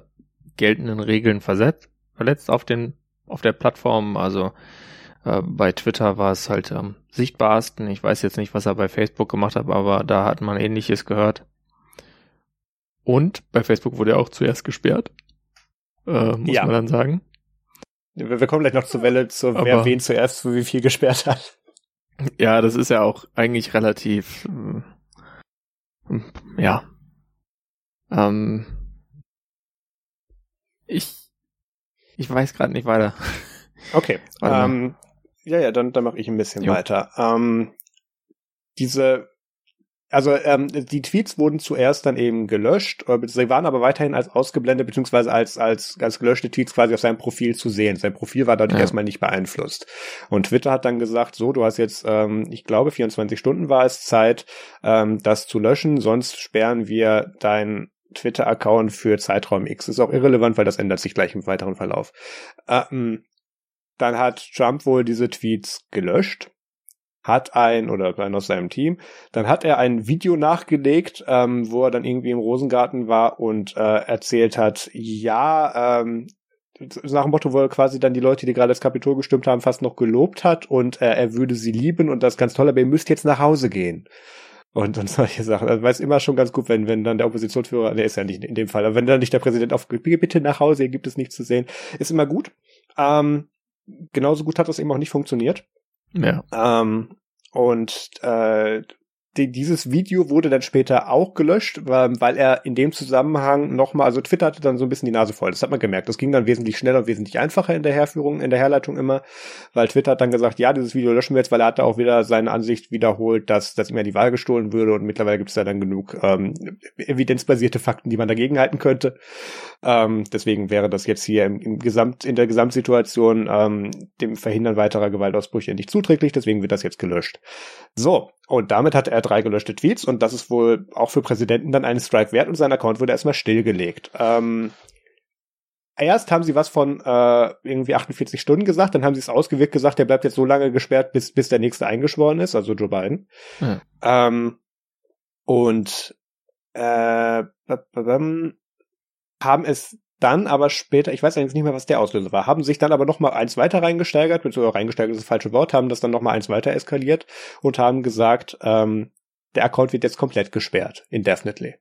geltenden Regeln versetzt, verletzt auf den, auf der Plattform. Also äh, bei Twitter war es halt am sichtbarsten. Ich weiß jetzt nicht, was er bei Facebook gemacht hat, aber da hat man ähnliches gehört. Und bei Facebook wurde er auch zuerst gesperrt. Äh, muss ja. man dann sagen. Wir kommen gleich noch zur Welle, zu aber, wer wen zuerst für wie viel gesperrt hat. Ja, das ist ja auch eigentlich relativ, ja. Ähm, ich, ich weiß gerade nicht weiter. Okay. Ähm, ja, ja, dann, dann mache ich ein bisschen jo. weiter. Ähm, diese, also ähm, die Tweets wurden zuerst dann eben gelöscht, äh, sie waren aber weiterhin als ausgeblendet beziehungsweise als als als gelöschte Tweets quasi auf seinem Profil zu sehen. Sein Profil war dadurch ja. erstmal nicht beeinflusst. Und Twitter hat dann gesagt, so, du hast jetzt, ähm, ich glaube, 24 Stunden war es Zeit, ähm, das zu löschen, sonst sperren wir dein Twitter-Account für Zeitraum X. Ist auch irrelevant, weil das ändert sich gleich im weiteren Verlauf. Ähm, dann hat Trump wohl diese Tweets gelöscht, hat ein, oder ein aus seinem Team, dann hat er ein Video nachgelegt, ähm, wo er dann irgendwie im Rosengarten war und äh, erzählt hat, ja, ähm, nach dem Motto, wo er quasi dann die Leute, die gerade das Kapitol gestimmt haben, fast noch gelobt hat und äh, er würde sie lieben und das ganz toll, aber ihr müsst jetzt nach Hause gehen. Und, und solche Sachen. Also, es immer schon ganz gut, wenn, wenn dann der Oppositionsführer, der ist ja nicht in dem Fall, aber wenn dann nicht der Präsident auf, bitte nach Hause, hier gibt es nichts zu sehen, ist immer gut. Ähm, genauso gut hat das eben auch nicht funktioniert. Ja. Ähm, und äh, die, dieses Video wurde dann später auch gelöscht, weil, weil er in dem Zusammenhang nochmal, also Twitter hatte dann so ein bisschen die Nase voll. Das hat man gemerkt. Das ging dann wesentlich schneller und wesentlich einfacher in der Herführung, in der Herleitung immer, weil Twitter hat dann gesagt, ja, dieses Video löschen wir jetzt, weil er hatte auch wieder seine Ansicht wiederholt, dass, dass ihm ja die Wahl gestohlen würde und mittlerweile gibt es da dann genug ähm, evidenzbasierte Fakten, die man dagegen halten könnte. Ähm, deswegen wäre das jetzt hier im, im Gesamt, in der Gesamtsituation ähm, dem Verhindern weiterer Gewaltausbrüche nicht zuträglich, deswegen wird das jetzt gelöscht. So, und damit hatte er drei gelöschte Tweets und das ist wohl auch für Präsidenten dann einen Strike wert und sein Account wurde erstmal stillgelegt. Ähm, erst haben sie was von äh, irgendwie 48 Stunden gesagt, dann haben sie es ausgewirkt gesagt, der bleibt jetzt so lange gesperrt, bis, bis der nächste eingeschworen ist, also Joe Biden. Hm. Ähm, und äh, haben es dann aber später, ich weiß eigentlich nicht mehr, was der Auslöser war, haben sich dann aber noch mal eins weiter reingesteigert, beziehungsweise reingesteigert ist das falsche Wort, haben das dann noch mal eins weiter eskaliert und haben gesagt, ähm, der Account wird jetzt komplett gesperrt, indefinitely.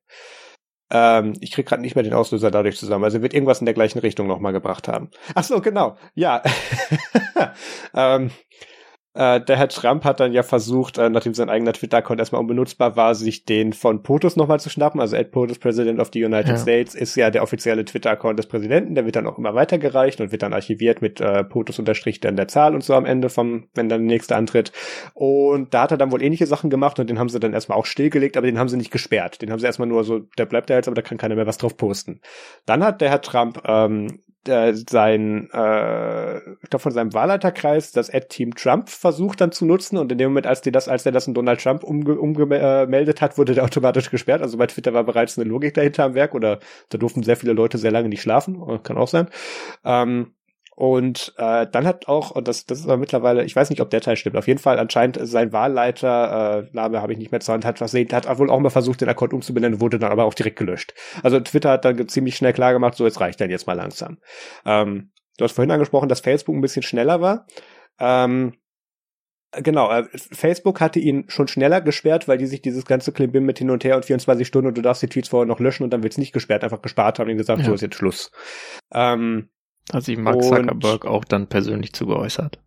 Ähm, ich krieg gerade nicht mehr den Auslöser dadurch zusammen. Also wird irgendwas in der gleichen Richtung noch mal gebracht haben. Ach so, genau. Ja. ähm, äh, der Herr Trump hat dann ja versucht, äh, nachdem sein eigener Twitter-Account erstmal unbenutzbar war, sich den von POTUS nochmal zu schnappen. Also Ed POTUS, President of the United ja. States, ist ja der offizielle Twitter-Account des Präsidenten. Der wird dann auch immer weitergereicht und wird dann archiviert mit äh, POTUS unterstrich dann der Zahl und so am Ende vom, wenn dann der nächste antritt. Und da hat er dann wohl ähnliche Sachen gemacht und den haben sie dann erstmal auch stillgelegt, aber den haben sie nicht gesperrt. Den haben sie erstmal nur so, der bleibt da jetzt, aber da kann keiner mehr was drauf posten. Dann hat der Herr Trump ähm, äh, sein, äh, ich glaube von seinem Wahlleiterkreis das Ad-Team Trump versucht dann zu nutzen und in dem Moment, als die das, als er das in Donald Trump umge umgemeldet hat, wurde der automatisch gesperrt. Also bei Twitter war bereits eine Logik dahinter am Werk oder da durften sehr viele Leute sehr lange nicht schlafen, kann auch sein. Ähm, und äh, dann hat auch, und das, das ist aber mittlerweile, ich weiß nicht, ob der Teil stimmt, auf jeden Fall anscheinend sein Wahlleiter, äh, Name habe ich nicht mehr zur Hand, hat versehen, hat wohl auch mal versucht, den Account umzubenennen, wurde dann aber auch direkt gelöscht. Also Twitter hat dann ziemlich schnell klar gemacht, so jetzt reicht dann jetzt mal langsam. Ähm, du hast vorhin angesprochen, dass Facebook ein bisschen schneller war. Ähm, Genau, äh, Facebook hatte ihn schon schneller gesperrt, weil die sich dieses ganze Klimbim mit hin und her und 24 Stunden und du darfst die Tweets vorher noch löschen und dann wird's nicht gesperrt, einfach gespart haben und gesagt, ja. so ist jetzt Schluss. Ähm, hat sich Mark Zuckerberg auch dann persönlich zu geäußert.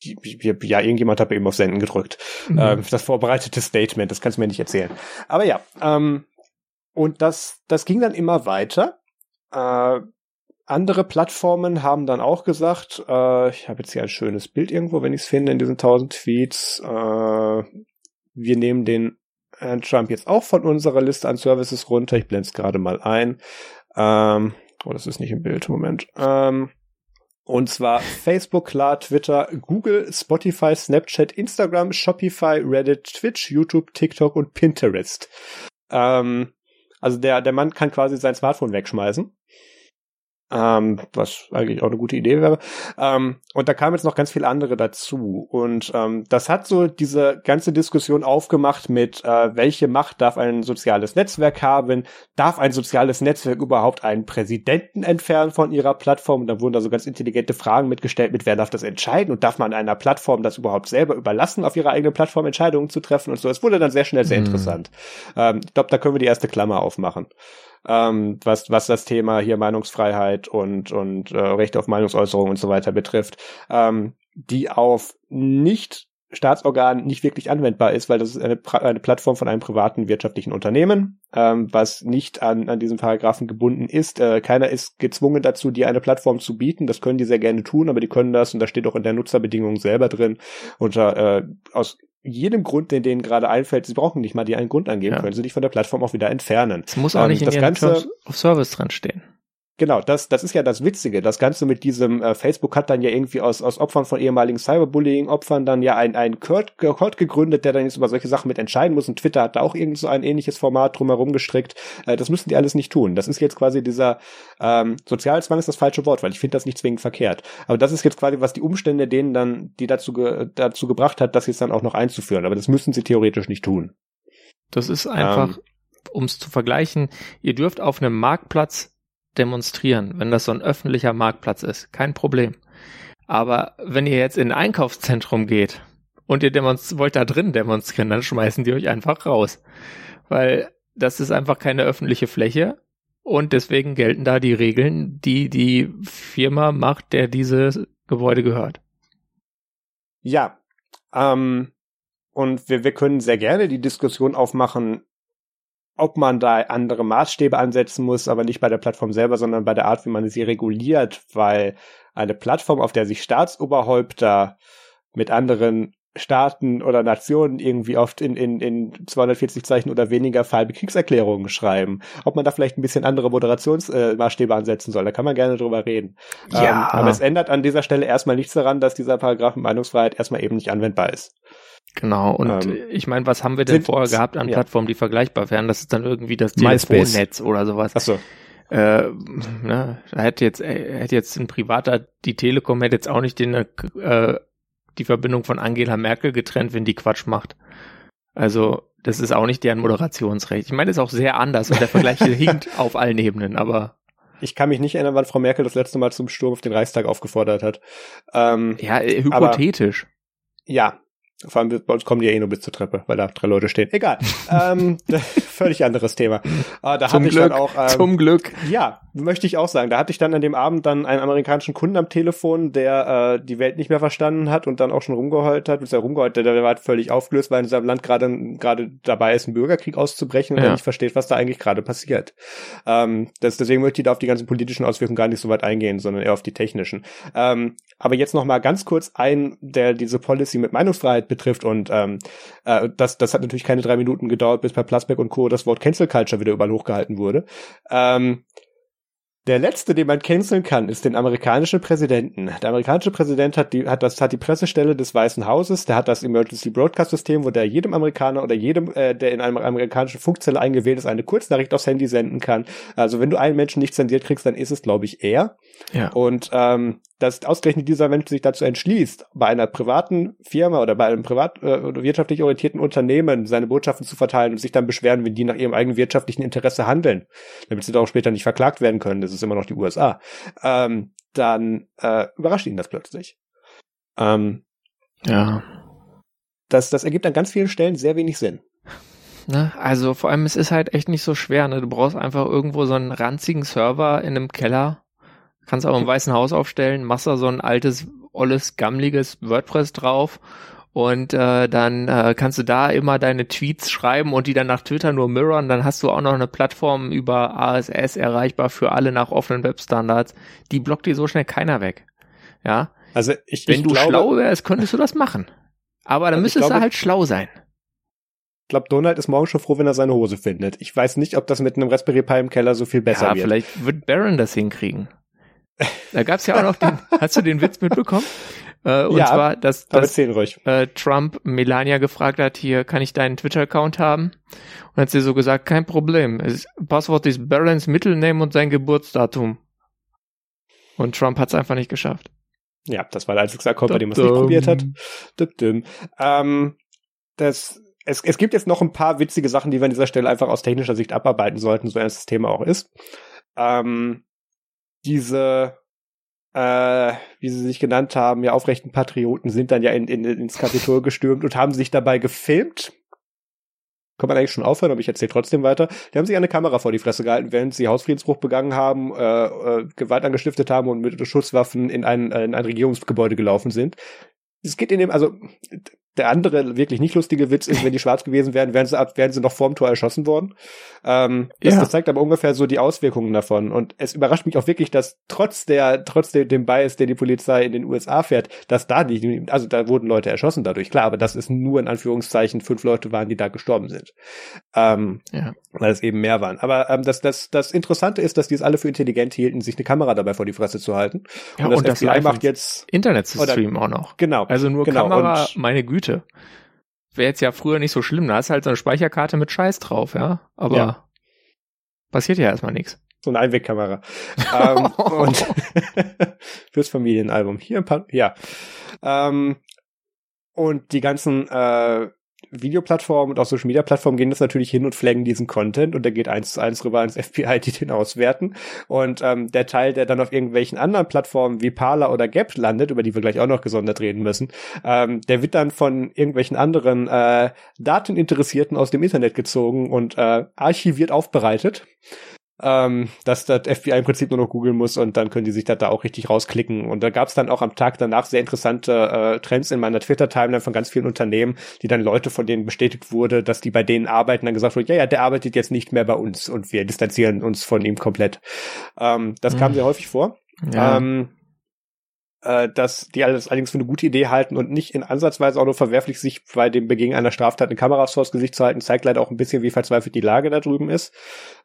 Ja, irgendjemand hat bei ihm auf Senden gedrückt. Mhm. Ähm, das vorbereitete Statement, das kannst du mir nicht erzählen. Aber ja, ähm, und das, das ging dann immer weiter. Äh, andere Plattformen haben dann auch gesagt, äh, ich habe jetzt hier ein schönes Bild irgendwo, wenn ich es finde, in diesen 1000 Tweets. Äh, wir nehmen den Herrn Trump jetzt auch von unserer Liste an Services runter. Ich blende es gerade mal ein. Ähm, Oh, das ist nicht im Bild. Moment. Ähm, und zwar Facebook, klar, Twitter, Google, Spotify, Snapchat, Instagram, Shopify, Reddit, Twitch, YouTube, TikTok und Pinterest. Ähm, also der, der Mann kann quasi sein Smartphone wegschmeißen ähm, was eigentlich auch eine gute Idee wäre. Ähm, und da kamen jetzt noch ganz viele andere dazu. Und ähm, das hat so diese ganze Diskussion aufgemacht mit, äh, welche Macht darf ein soziales Netzwerk haben? Darf ein soziales Netzwerk überhaupt einen Präsidenten entfernen von ihrer Plattform? Und da wurden da so ganz intelligente Fragen mitgestellt mit, wer darf das entscheiden? Und darf man einer Plattform das überhaupt selber überlassen, auf ihrer eigenen Plattform Entscheidungen zu treffen und so? Es wurde dann sehr schnell sehr mhm. interessant. Ähm, ich glaube, da können wir die erste Klammer aufmachen ähm, was, was das Thema hier Meinungsfreiheit und, und äh, Rechte auf Meinungsäußerung und so weiter betrifft, ähm, die auf nicht Staatsorgan nicht wirklich anwendbar ist, weil das ist eine, eine Plattform von einem privaten wirtschaftlichen Unternehmen, ähm, was nicht an, an diesen Paragraphen gebunden ist. Äh, keiner ist gezwungen dazu, dir eine Plattform zu bieten. Das können die sehr gerne tun, aber die können das, und da steht auch in der Nutzerbedingung selber drin, unter äh, aus jedem Grund, den denen gerade einfällt, sie brauchen nicht mal die einen Grund angeben, ja. können sie dich von der Plattform auch wieder entfernen. Es muss auch ähm, nicht in das Ganze, Terms of Service dran stehen. Genau, das, das ist ja das Witzige. Das Ganze mit diesem äh, Facebook hat dann ja irgendwie aus, aus Opfern von ehemaligen Cyberbullying-Opfern dann ja ein, ein Court, Court gegründet, der dann jetzt über solche Sachen mit entscheiden muss. Und Twitter hat da auch irgend so ein ähnliches Format drumherum gestrickt. Äh, das müssen die alles nicht tun. Das ist jetzt quasi dieser ähm, Sozialzwang ist das falsche Wort, weil ich finde das nicht zwingend verkehrt. Aber das ist jetzt quasi, was die Umstände denen dann, die dazu, ge, dazu gebracht hat, das jetzt dann auch noch einzuführen. Aber das müssen sie theoretisch nicht tun. Das ist einfach, ähm, um es zu vergleichen, ihr dürft auf einem Marktplatz demonstrieren, wenn das so ein öffentlicher Marktplatz ist, kein Problem. Aber wenn ihr jetzt in ein Einkaufszentrum geht und ihr wollt da drin demonstrieren, dann schmeißen die euch einfach raus. Weil das ist einfach keine öffentliche Fläche und deswegen gelten da die Regeln, die die Firma macht, der dieses Gebäude gehört. Ja, ähm, und wir, wir können sehr gerne die Diskussion aufmachen, ob man da andere Maßstäbe ansetzen muss, aber nicht bei der Plattform selber, sondern bei der Art, wie man sie reguliert, weil eine Plattform, auf der sich Staatsoberhäupter mit anderen Staaten oder Nationen irgendwie oft in, in, in 240 Zeichen oder weniger falbe Kriegserklärungen schreiben. Ob man da vielleicht ein bisschen andere Moderationsmaßstäbe äh, ansetzen soll, da kann man gerne drüber reden. Ja. Ähm, aber es ändert an dieser Stelle erstmal nichts daran, dass dieser Paragraph Meinungsfreiheit erstmal eben nicht anwendbar ist. Genau, und ähm, ich meine, was haben wir denn vorher gehabt an ja. Plattformen, die vergleichbar wären? Das ist dann irgendwie das Telefonnetz oder sowas. Ach so. Äh, ne, da hätte jetzt, äh, hätte jetzt ein privater, die Telekom hätte jetzt auch nicht den, äh, die Verbindung von Angela Merkel getrennt, wenn die Quatsch macht. Also, das ist auch nicht deren Moderationsrecht. Ich meine, das ist auch sehr anders und der Vergleich hinkt auf allen Ebenen, aber. Ich kann mich nicht erinnern, wann Frau Merkel das letzte Mal zum Sturm auf den Reichstag aufgefordert hat. Ähm, ja, äh, hypothetisch. Aber, ja, vor allem bei uns kommen die ja eh nur bis zur Treppe, weil da drei Leute stehen. Egal. ähm, völlig anderes Thema. Ah, da zum hatte Glück, ich dann auch. Ähm, zum Glück. Ja, möchte ich auch sagen. Da hatte ich dann an dem Abend dann einen amerikanischen Kunden am Telefon, der äh, die Welt nicht mehr verstanden hat und dann auch schon rumgeheult hat. Ist ja rumgeheult, der, der war halt völlig aufgelöst, weil in seinem Land gerade gerade dabei ist, einen Bürgerkrieg auszubrechen und ja. er nicht versteht, was da eigentlich gerade passiert. Ähm, das, deswegen möchte ich da auf die ganzen politischen Auswirkungen gar nicht so weit eingehen, sondern eher auf die technischen. Ähm, aber jetzt noch mal ganz kurz ein, der diese Policy mit Meinungsfreiheit betrifft und ähm, äh, das, das hat natürlich keine drei Minuten gedauert, bis bei Plasberg und Co. das Wort Cancel Culture wieder überall hochgehalten wurde. Ähm, der letzte, den man canceln kann, ist den amerikanischen Präsidenten. Der amerikanische Präsident hat die, hat das, hat die Pressestelle des Weißen Hauses, der hat das Emergency Broadcast System, wo der jedem Amerikaner oder jedem, äh, der in einem amerikanischen Funkzelle eingewählt ist, eine Kurznachricht aufs Handy senden kann. Also wenn du einen Menschen nicht sendiert kriegst, dann ist es, glaube ich, er. Ja. Und ähm, dass ausgerechnet dieser Mensch sich dazu entschließt, bei einer privaten Firma oder bei einem privat äh, wirtschaftlich orientierten Unternehmen seine Botschaften zu verteilen und sich dann beschweren, wenn die nach ihrem eigenen wirtschaftlichen Interesse handeln, damit sie doch später nicht verklagt werden können, das ist immer noch die USA, ähm, dann äh, überrascht ihn das plötzlich. Ähm, ja. Das, das ergibt an ganz vielen Stellen sehr wenig Sinn. Ne? Also vor allem, es ist halt echt nicht so schwer. Ne? Du brauchst einfach irgendwo so einen ranzigen Server in einem Keller Kannst auch im Weißen Haus aufstellen, machst da so ein altes, olles, gammliges WordPress drauf und äh, dann äh, kannst du da immer deine Tweets schreiben und die dann nach Twitter nur mirrorn. Dann hast du auch noch eine Plattform über ASS erreichbar für alle nach offenen Webstandards. Die blockt dir so schnell keiner weg. Ja. Also ich, wenn ich du glaube, schlau wärst, könntest du das machen. Aber dann also müsstest glaube, du halt schlau sein. Ich glaube, Donald ist morgen schon froh, wenn er seine Hose findet. Ich weiß nicht, ob das mit einem Raspberry Pi im Keller so viel besser ja, wird. Vielleicht wird Baron das hinkriegen. Da gab's ja auch noch den, hast du den Witz mitbekommen? Äh, und ja, zwar, dass, dass äh, Trump Melania gefragt hat, hier, kann ich deinen Twitter-Account haben? Und hat sie so gesagt, kein Problem. Das Passwort ist Barons Mittelname und sein Geburtsdatum. Und Trump hat's einfach nicht geschafft. Ja, das war der einzige Account, bei dem er es nicht probiert hat. Dum, ähm, das, es, es gibt jetzt noch ein paar witzige Sachen, die wir an dieser Stelle einfach aus technischer Sicht abarbeiten sollten, so ernst das Thema auch ist. Ähm, diese, äh, wie sie sich genannt haben, ja aufrechten Patrioten sind dann ja in, in, ins Kapitol gestürmt und haben sich dabei gefilmt. Kann man eigentlich schon aufhören, aber ich erzähle trotzdem weiter. Die haben sich eine Kamera vor die Fresse gehalten, während sie Hausfriedensbruch begangen haben, äh, äh, Gewalt angestiftet haben und mit Schusswaffen in ein, äh, in ein Regierungsgebäude gelaufen sind. Es geht in dem, also der andere wirklich nicht lustige Witz ist, wenn die schwarz gewesen wären, wären sie, ab, wären sie noch vorm Tor erschossen worden. Ähm, das, ja. das zeigt aber ungefähr so die Auswirkungen davon. Und es überrascht mich auch wirklich, dass trotz der, trotz dem, dem Bias, der die Polizei in den USA fährt, dass da die, also da wurden Leute erschossen dadurch, klar, aber dass es nur in Anführungszeichen fünf Leute waren, die da gestorben sind. Ähm, ja. Weil es eben mehr waren. Aber ähm, das, das, das Interessante ist, dass die es alle für intelligent hielten, sich eine Kamera dabei vor die Fresse zu halten. Ja, und das, und das FBI macht jetzt Internet zu streamen auch noch. Genau. Also nur genau. Kamera, und, meine Güte. Güte. Wäre jetzt ja früher nicht so schlimm. Da hast halt so eine Speicherkarte mit Scheiß drauf, ja. Aber ja. passiert ja erstmal nichts. So eine Einwegkamera. ähm, und fürs Familienalbum. Hier ein paar, ja. Ähm, und die ganzen äh, Videoplattformen und auch Social Media Plattformen gehen das natürlich hin und flaggen diesen Content und der geht eins zu eins rüber ans FBI, die den auswerten. Und ähm, der Teil, der dann auf irgendwelchen anderen Plattformen wie Parler oder Gap landet, über die wir gleich auch noch gesondert reden müssen, ähm, der wird dann von irgendwelchen anderen äh, Dateninteressierten aus dem Internet gezogen und äh, archiviert aufbereitet ähm, dass das FBI im Prinzip nur noch googeln muss und dann können die sich das da auch richtig rausklicken. Und da gab es dann auch am Tag danach sehr interessante äh, Trends in meiner Twitter-Timeline von ganz vielen Unternehmen, die dann Leute, von denen bestätigt wurde, dass die bei denen arbeiten, dann gesagt wurde, ja, ja, der arbeitet jetzt nicht mehr bei uns und wir distanzieren uns von ihm komplett. Ähm, das mhm. kam sehr häufig vor. Ja. Ähm, äh, dass die alles allerdings für eine gute Idee halten und nicht in Ansatzweise auch nur verwerflich, sich bei dem Beginn einer Straftat eine Kamera vors Gesicht zu halten, zeigt leider auch ein bisschen, wie verzweifelt die Lage da drüben ist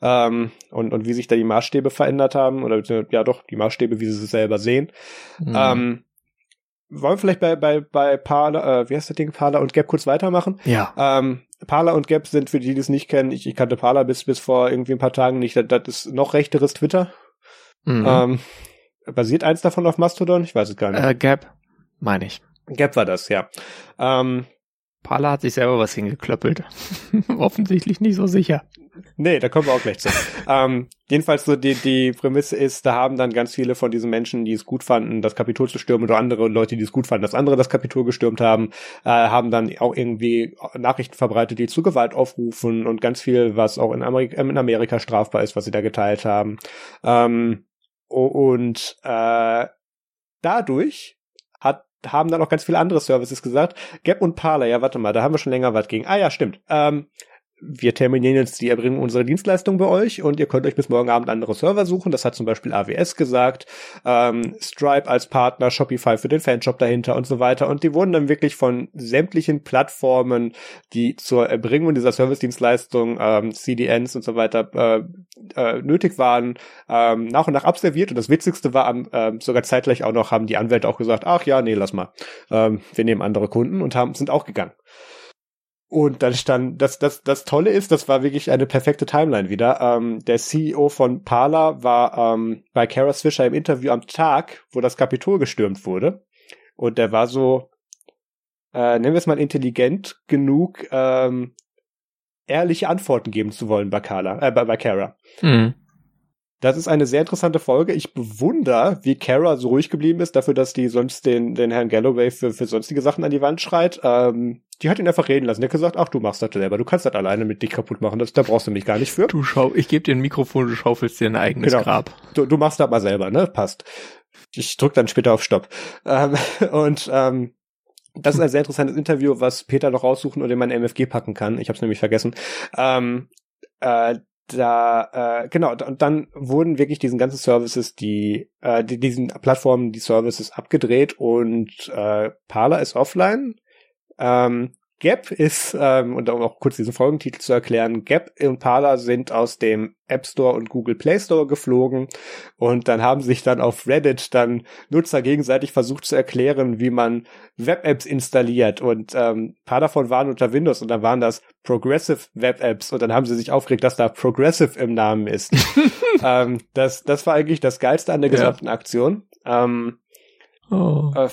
ähm, und, und wie sich da die Maßstäbe verändert haben oder ja doch, die Maßstäbe, wie sie es selber sehen. Mhm. Ähm, wollen wir vielleicht bei, bei, bei Parler, äh, wie heißt das Ding, Parler und Gap kurz weitermachen? Ja. Ähm, Parler und Gap sind für die, die es nicht kennen, ich, ich kannte Parler bis, bis vor irgendwie ein paar Tagen nicht, das, das ist noch rechteres Twitter. Mhm. Ähm, Basiert eins davon auf Mastodon? Ich weiß es gar nicht. Äh, Gap, meine ich. Gap war das, ja. Ähm, Pala hat sich selber was hingeklöppelt. Offensichtlich nicht so sicher. Nee, da kommen wir auch gleich zu. ähm, jedenfalls so die, die Prämisse ist, da haben dann ganz viele von diesen Menschen, die es gut fanden, das Kapitol zu stürmen oder andere Leute, die es gut fanden, dass andere das Kapitol gestürmt haben, äh, haben dann auch irgendwie Nachrichten verbreitet, die zu Gewalt aufrufen und ganz viel, was auch in Amerika, in Amerika strafbar ist, was sie da geteilt haben. Ähm, und äh, dadurch hat, haben dann auch ganz viele andere Services gesagt. Gap und Parler, ja, warte mal, da haben wir schon länger was gegen. Ah ja, stimmt. Ähm, wir terminieren jetzt die Erbringung unserer Dienstleistung bei euch und ihr könnt euch bis morgen Abend andere Server suchen. Das hat zum Beispiel AWS gesagt, ähm, Stripe als Partner, Shopify für den Fanshop dahinter und so weiter. Und die wurden dann wirklich von sämtlichen Plattformen, die zur Erbringung dieser Service-Dienstleistung, ähm, CDNs und so weiter äh, äh, nötig waren, ähm, nach und nach absolviert. Und das Witzigste war, äh, sogar zeitgleich auch noch, haben die Anwälte auch gesagt, ach ja, nee, lass mal. Ähm, wir nehmen andere Kunden und haben, sind auch gegangen. Und dann stand, das, das, das Tolle ist, das war wirklich eine perfekte Timeline wieder. Ähm, der CEO von Parler war ähm, bei Kara Swisher im Interview am Tag, wo das Kapitol gestürmt wurde. Und der war so, äh, nennen wir es mal intelligent genug, ähm, ehrliche Antworten geben zu wollen bei Carla, äh, bei, bei Kara. Mhm. Das ist eine sehr interessante Folge. Ich bewundere, wie Kara so ruhig geblieben ist, dafür, dass die sonst den, den Herrn Galloway für, für sonstige Sachen an die Wand schreit. Ähm, die hat ihn einfach reden lassen. Der hat gesagt, ach, du machst das selber. Du kannst das alleine mit dich kaputt machen. Das, da brauchst du mich gar nicht für. Du schau, ich gebe dir ein Mikrofon, du schaufelst dir ein eigenes genau. Grab. Du, du machst das mal selber, ne? Passt. Ich drück dann später auf Stopp. Ähm, und ähm, das ist ein sehr interessantes Interview, was Peter noch raussuchen und in mein MFG packen kann. Ich habe es nämlich vergessen. Ähm, äh, da äh, genau und dann wurden wirklich diesen ganzen Services die äh, die, diesen Plattformen die Services abgedreht und äh, Parler ist offline. Ähm, Gap ist, ähm, und um auch kurz diesen Folgentitel zu erklären, Gap und Parler sind aus dem App Store und Google Play Store geflogen und dann haben sich dann auf Reddit dann Nutzer gegenseitig versucht zu erklären, wie man Web-Apps installiert und ähm, paar davon waren unter Windows und dann waren das Progressive Web-Apps und dann haben sie sich aufgeregt, dass da Progressive im Namen ist. ähm, das, das war eigentlich das Geilste an der gesamten ja. Aktion. Ähm, oh. äh,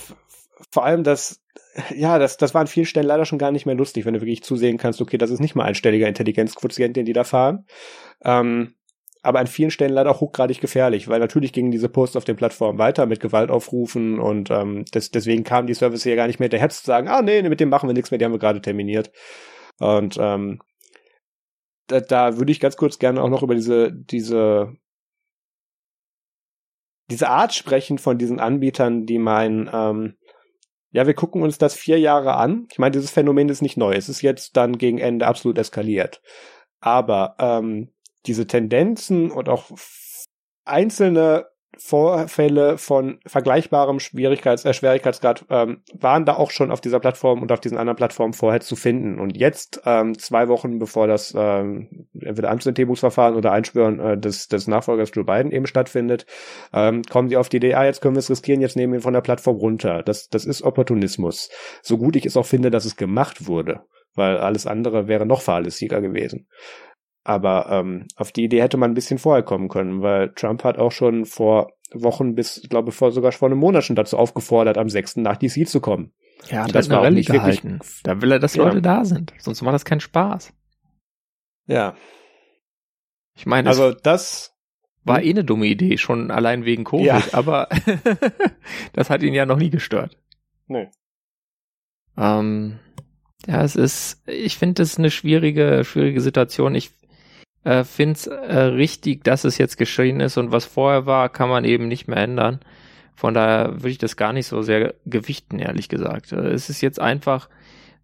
vor allem das ja, das, das war an vielen Stellen leider schon gar nicht mehr lustig, wenn du wirklich zusehen kannst, okay, das ist nicht mal ein stelliger Intelligenzquotient, den die da fahren. Ähm, aber an vielen Stellen leider auch hochgradig gefährlich, weil natürlich gingen diese Posts auf den Plattformen weiter mit Gewaltaufrufen und ähm, das, deswegen kamen die Services ja gar nicht mehr hinterher zu sagen, ah nee, mit dem machen wir nichts mehr, die haben wir gerade terminiert. Und ähm, da, da würde ich ganz kurz gerne auch noch über diese, diese diese Art sprechen von diesen Anbietern, die meinen, ähm, ja, wir gucken uns das vier Jahre an. Ich meine, dieses Phänomen ist nicht neu. Es ist jetzt dann gegen Ende absolut eskaliert. Aber ähm, diese Tendenzen und auch einzelne Vorfälle von vergleichbarem Schwierigkeits äh, Schwierigkeitsgrad ähm, waren da auch schon auf dieser Plattform und auf diesen anderen Plattformen vorher zu finden. Und jetzt, ähm, zwei Wochen bevor das ähm, entweder Amtsenthebungsverfahren oder Einschwören äh, des, des Nachfolgers Joe Biden eben stattfindet, ähm, kommen sie auf die Idee, ah, jetzt können wir es riskieren, jetzt nehmen wir von der Plattform runter. Das, das ist Opportunismus. So gut ich es auch finde, dass es gemacht wurde, weil alles andere wäre noch fahrlässiger gewesen. Aber ähm, auf die Idee hätte man ein bisschen vorher kommen können, weil Trump hat auch schon vor Wochen bis, glaube ich, vor sogar vor einem Monat schon dazu aufgefordert, am 6. nach DC zu kommen. Ja, das war Rallye gehalten. Da will er, dass ja. Leute da sind. Sonst macht das keinen Spaß. Ja. Ich meine, also das war eh eine dumme Idee, schon allein wegen Covid, ja. aber das hat ihn ja noch nie gestört. Nee. Ähm, ja, es ist, ich finde es eine schwierige, schwierige Situation. Ich äh, finde es äh, richtig, dass es jetzt geschehen ist und was vorher war, kann man eben nicht mehr ändern. Von daher würde ich das gar nicht so sehr gewichten, ehrlich gesagt. Äh, es ist jetzt einfach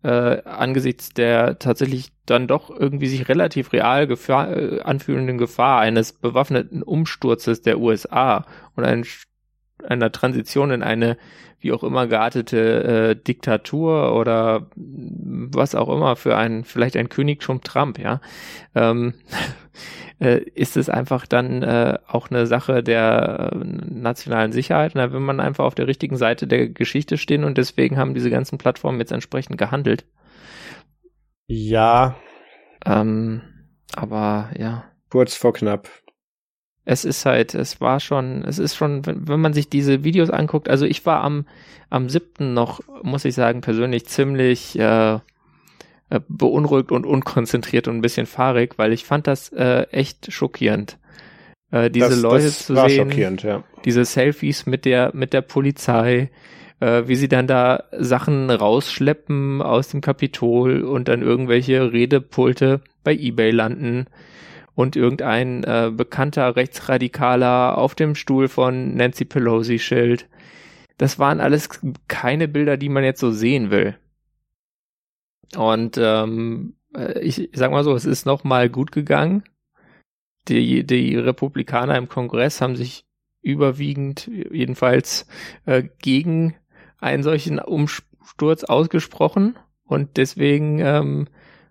äh, angesichts der tatsächlich dann doch irgendwie sich relativ real Gefahr, äh, anfühlenden Gefahr eines bewaffneten Umsturzes der USA und ein, einer Transition in eine wie auch immer geartete äh, Diktatur oder was auch immer für ein, vielleicht ein Königtum Trump, ja, ähm, äh, ist es einfach dann äh, auch eine Sache der äh, nationalen Sicherheit. Und da will man einfach auf der richtigen Seite der Geschichte stehen und deswegen haben diese ganzen Plattformen jetzt entsprechend gehandelt. Ja. Ähm, aber ja. Kurz vor knapp es ist halt, es war schon, es ist schon, wenn, wenn man sich diese Videos anguckt, also ich war am, am siebten noch, muss ich sagen, persönlich ziemlich äh, äh, beunruhigt und unkonzentriert und ein bisschen fahrig, weil ich fand das äh, echt schockierend. Äh, diese das, Leute das zu sehen, ja. diese Selfies mit der, mit der Polizei, äh, wie sie dann da Sachen rausschleppen aus dem Kapitol und dann irgendwelche Redepulte bei eBay landen und irgendein äh, bekannter Rechtsradikaler auf dem Stuhl von Nancy Pelosi schild. Das waren alles keine Bilder, die man jetzt so sehen will. Und ähm, äh, ich, sag mal so, es ist noch mal gut gegangen. Die, die Republikaner im Kongress haben sich überwiegend jedenfalls äh, gegen einen solchen Umsturz ausgesprochen und deswegen ähm,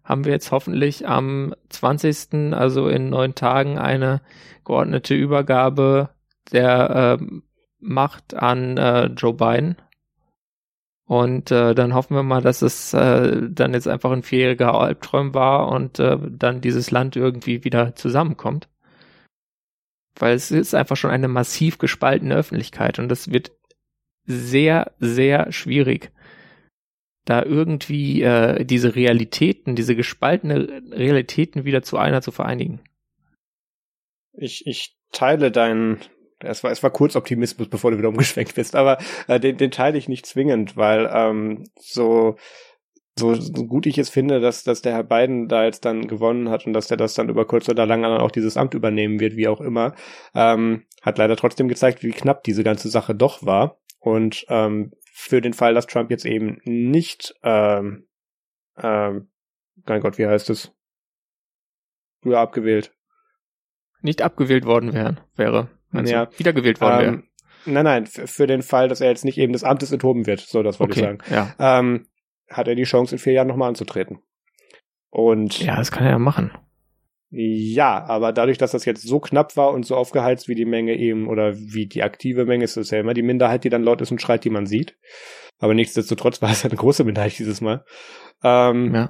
haben wir jetzt hoffentlich am 20., also in neun Tagen, eine geordnete Übergabe der äh, Macht an äh, Joe Biden. Und äh, dann hoffen wir mal, dass es äh, dann jetzt einfach ein vierjähriger Albtraum war und äh, dann dieses Land irgendwie wieder zusammenkommt. Weil es ist einfach schon eine massiv gespaltene Öffentlichkeit und das wird sehr, sehr schwierig da irgendwie äh, diese Realitäten, diese gespaltene Realitäten wieder zu einer zu vereinigen. Ich, ich teile deinen, es war, es war kurz Optimismus, bevor du wieder umgeschwenkt bist, aber äh, den, den teile ich nicht zwingend, weil ähm, so, so, gut ich es finde, dass, dass der Herr Biden da jetzt dann gewonnen hat und dass der das dann über kurz oder lang dann auch dieses Amt übernehmen wird, wie auch immer, ähm, hat leider trotzdem gezeigt, wie knapp diese ganze Sache doch war. Und ähm, für den Fall, dass Trump jetzt eben nicht, ähm, ähm, mein Gott, wie heißt es? Früher abgewählt. Nicht abgewählt worden wären, wäre. Ja. Du, wiedergewählt worden ähm, wäre. Nein, nein, für den Fall, dass er jetzt nicht eben des Amtes enthoben wird, so das wollte okay, ich sagen, ja. ähm, hat er die Chance, in vier Jahren nochmal anzutreten. Und ja, das kann er ja machen. Ja, aber dadurch, dass das jetzt so knapp war und so aufgeheizt wie die Menge eben oder wie die aktive Menge, ist es ja immer die Minderheit, die dann laut ist und schreit, die man sieht. Aber nichtsdestotrotz war es eine große Minderheit dieses Mal. Ähm, ja.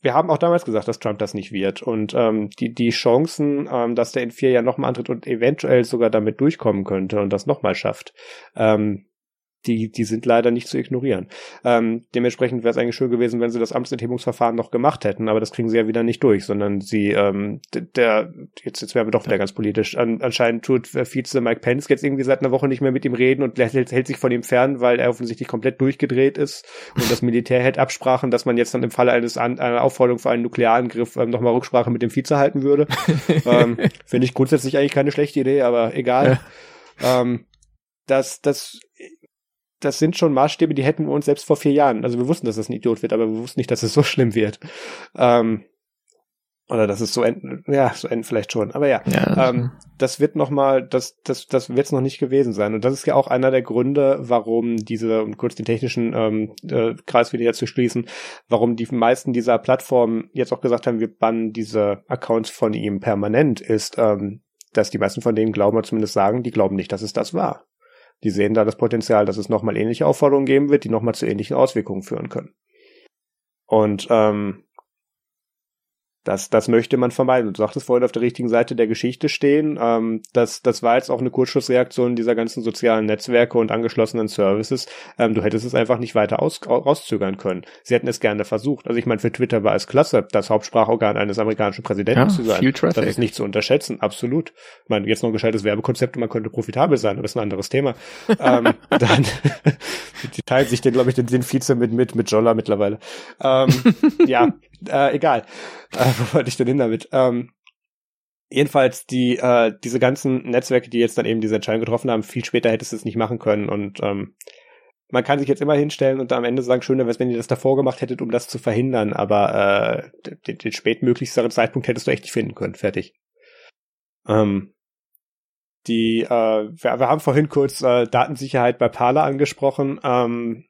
Wir haben auch damals gesagt, dass Trump das nicht wird. Und ähm, die, die Chancen, ähm, dass der in vier Jahren nochmal antritt und eventuell sogar damit durchkommen könnte und das nochmal schafft, ähm, die, die sind leider nicht zu ignorieren. Ähm, dementsprechend wäre es eigentlich schön gewesen, wenn sie das Amtsenthebungsverfahren noch gemacht hätten, aber das kriegen sie ja wieder nicht durch, sondern sie, ähm, der, jetzt, jetzt werden wir doch wieder ganz politisch, An, anscheinend tut Vize Mike Pence jetzt irgendwie seit einer Woche nicht mehr mit ihm reden und hält, hält sich von ihm fern, weil er offensichtlich komplett durchgedreht ist und das Militär hält Absprachen, dass man jetzt dann im Falle eines einer Aufforderung für einen Nuklearangriff ähm, nochmal Rücksprache mit dem Vize halten würde. ähm, Finde ich grundsätzlich eigentlich keine schlechte Idee, aber egal. Ja. Ähm, das, das das sind schon Maßstäbe, die hätten wir uns selbst vor vier Jahren. Also wir wussten, dass das ein Idiot wird, aber wir wussten nicht, dass es so schlimm wird. Ähm, oder dass es so enden, ja, so enden vielleicht schon. Aber ja, ja. Ähm, das wird noch mal, das, das, das wird es noch nicht gewesen sein. Und das ist ja auch einer der Gründe, warum diese, um kurz den technischen ähm, äh, Kreis wieder zu schließen, warum die meisten dieser Plattformen jetzt auch gesagt haben, wir bannen diese Accounts von ihm permanent, ist, ähm, dass die meisten von denen glauben, oder zumindest sagen, die glauben nicht, dass es das war. Die sehen da das Potenzial, dass es nochmal ähnliche Aufforderungen geben wird, die nochmal zu ähnlichen Auswirkungen führen können. Und ähm, das, das möchte man vermeiden. Du sagtest vorhin auf der richtigen Seite der Geschichte stehen. Ähm, das, das war jetzt auch eine Kurzschlussreaktion dieser ganzen sozialen Netzwerke und angeschlossenen Services. Ähm, du hättest es einfach nicht weiter aus, rauszögern können. Sie hätten es gerne versucht. Also ich meine, für Twitter war es klasse, das Hauptsprachorgan eines amerikanischen Präsidenten ja, zu sein. Viel Traffic. Das ist nicht zu unterschätzen, absolut. Ich meine, jetzt noch ein gescheites Werbekonzept und man könnte profitabel sein, aber das ist ein anderes Thema. ähm, dann die teilen sich den, glaube ich, den, den Vize mit, mit, mit Jolla mittlerweile. Ähm, ja, äh, egal. Äh, wo wollte ich denn hin damit? Ähm, jedenfalls die äh, diese ganzen Netzwerke, die jetzt dann eben diese Entscheidung getroffen haben, viel später hättest du es nicht machen können und ähm, man kann sich jetzt immer hinstellen und am Ende sagen, schön wäre wenn ihr das davor gemacht hättet, um das zu verhindern, aber äh, den, den spätmöglichsten Zeitpunkt hättest du echt nicht finden können. Fertig. Ähm, die, äh, wir, wir haben vorhin kurz äh, Datensicherheit bei Parler angesprochen. Ähm,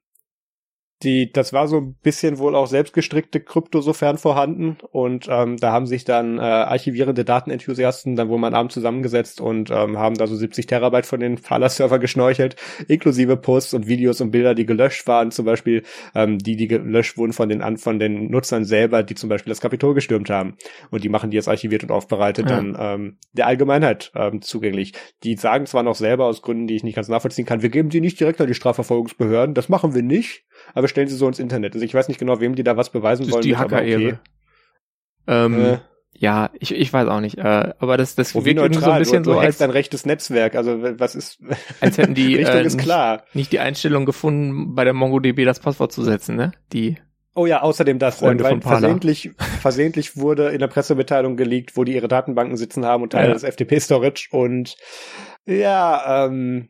die, das war so ein bisschen wohl auch selbstgestrickte Krypto sofern vorhanden und ähm, da haben sich dann äh, archivierende Datenenthusiasten dann wohl mal abend zusammengesetzt und ähm, haben da so 70 Terabyte von den Parler-Server geschnorchelt, inklusive Posts und Videos und Bilder, die gelöscht waren, zum Beispiel ähm, die, die gelöscht wurden von den von den Nutzern selber, die zum Beispiel das Kapitol gestürmt haben und die machen die jetzt archiviert und aufbereitet ja. dann ähm, der Allgemeinheit ähm, zugänglich. Die sagen zwar noch selber aus Gründen, die ich nicht ganz nachvollziehen kann, wir geben die nicht direkt an die Strafverfolgungsbehörden, das machen wir nicht, aber stellen sie so ins Internet. Also ich weiß nicht genau, wem die da was beweisen das wollen. Die Hacker-Ehre. Okay. Ähm, äh. Ja, ich, ich weiß auch nicht. Äh, aber das, das wirkt neutral, so ein bisschen du, du so als ein rechtes Netzwerk. Also was ist? Als hätten die Richtung äh, ist klar. Nicht, nicht die Einstellung gefunden, bei der MongoDB das Passwort zu setzen, ne? Die Oh ja, außerdem das, Freunde weil versehentlich, versehentlich wurde in der Pressemitteilung geleakt, wo die ihre Datenbanken sitzen haben und Teile ja. des FTP-Storage und ja, ähm,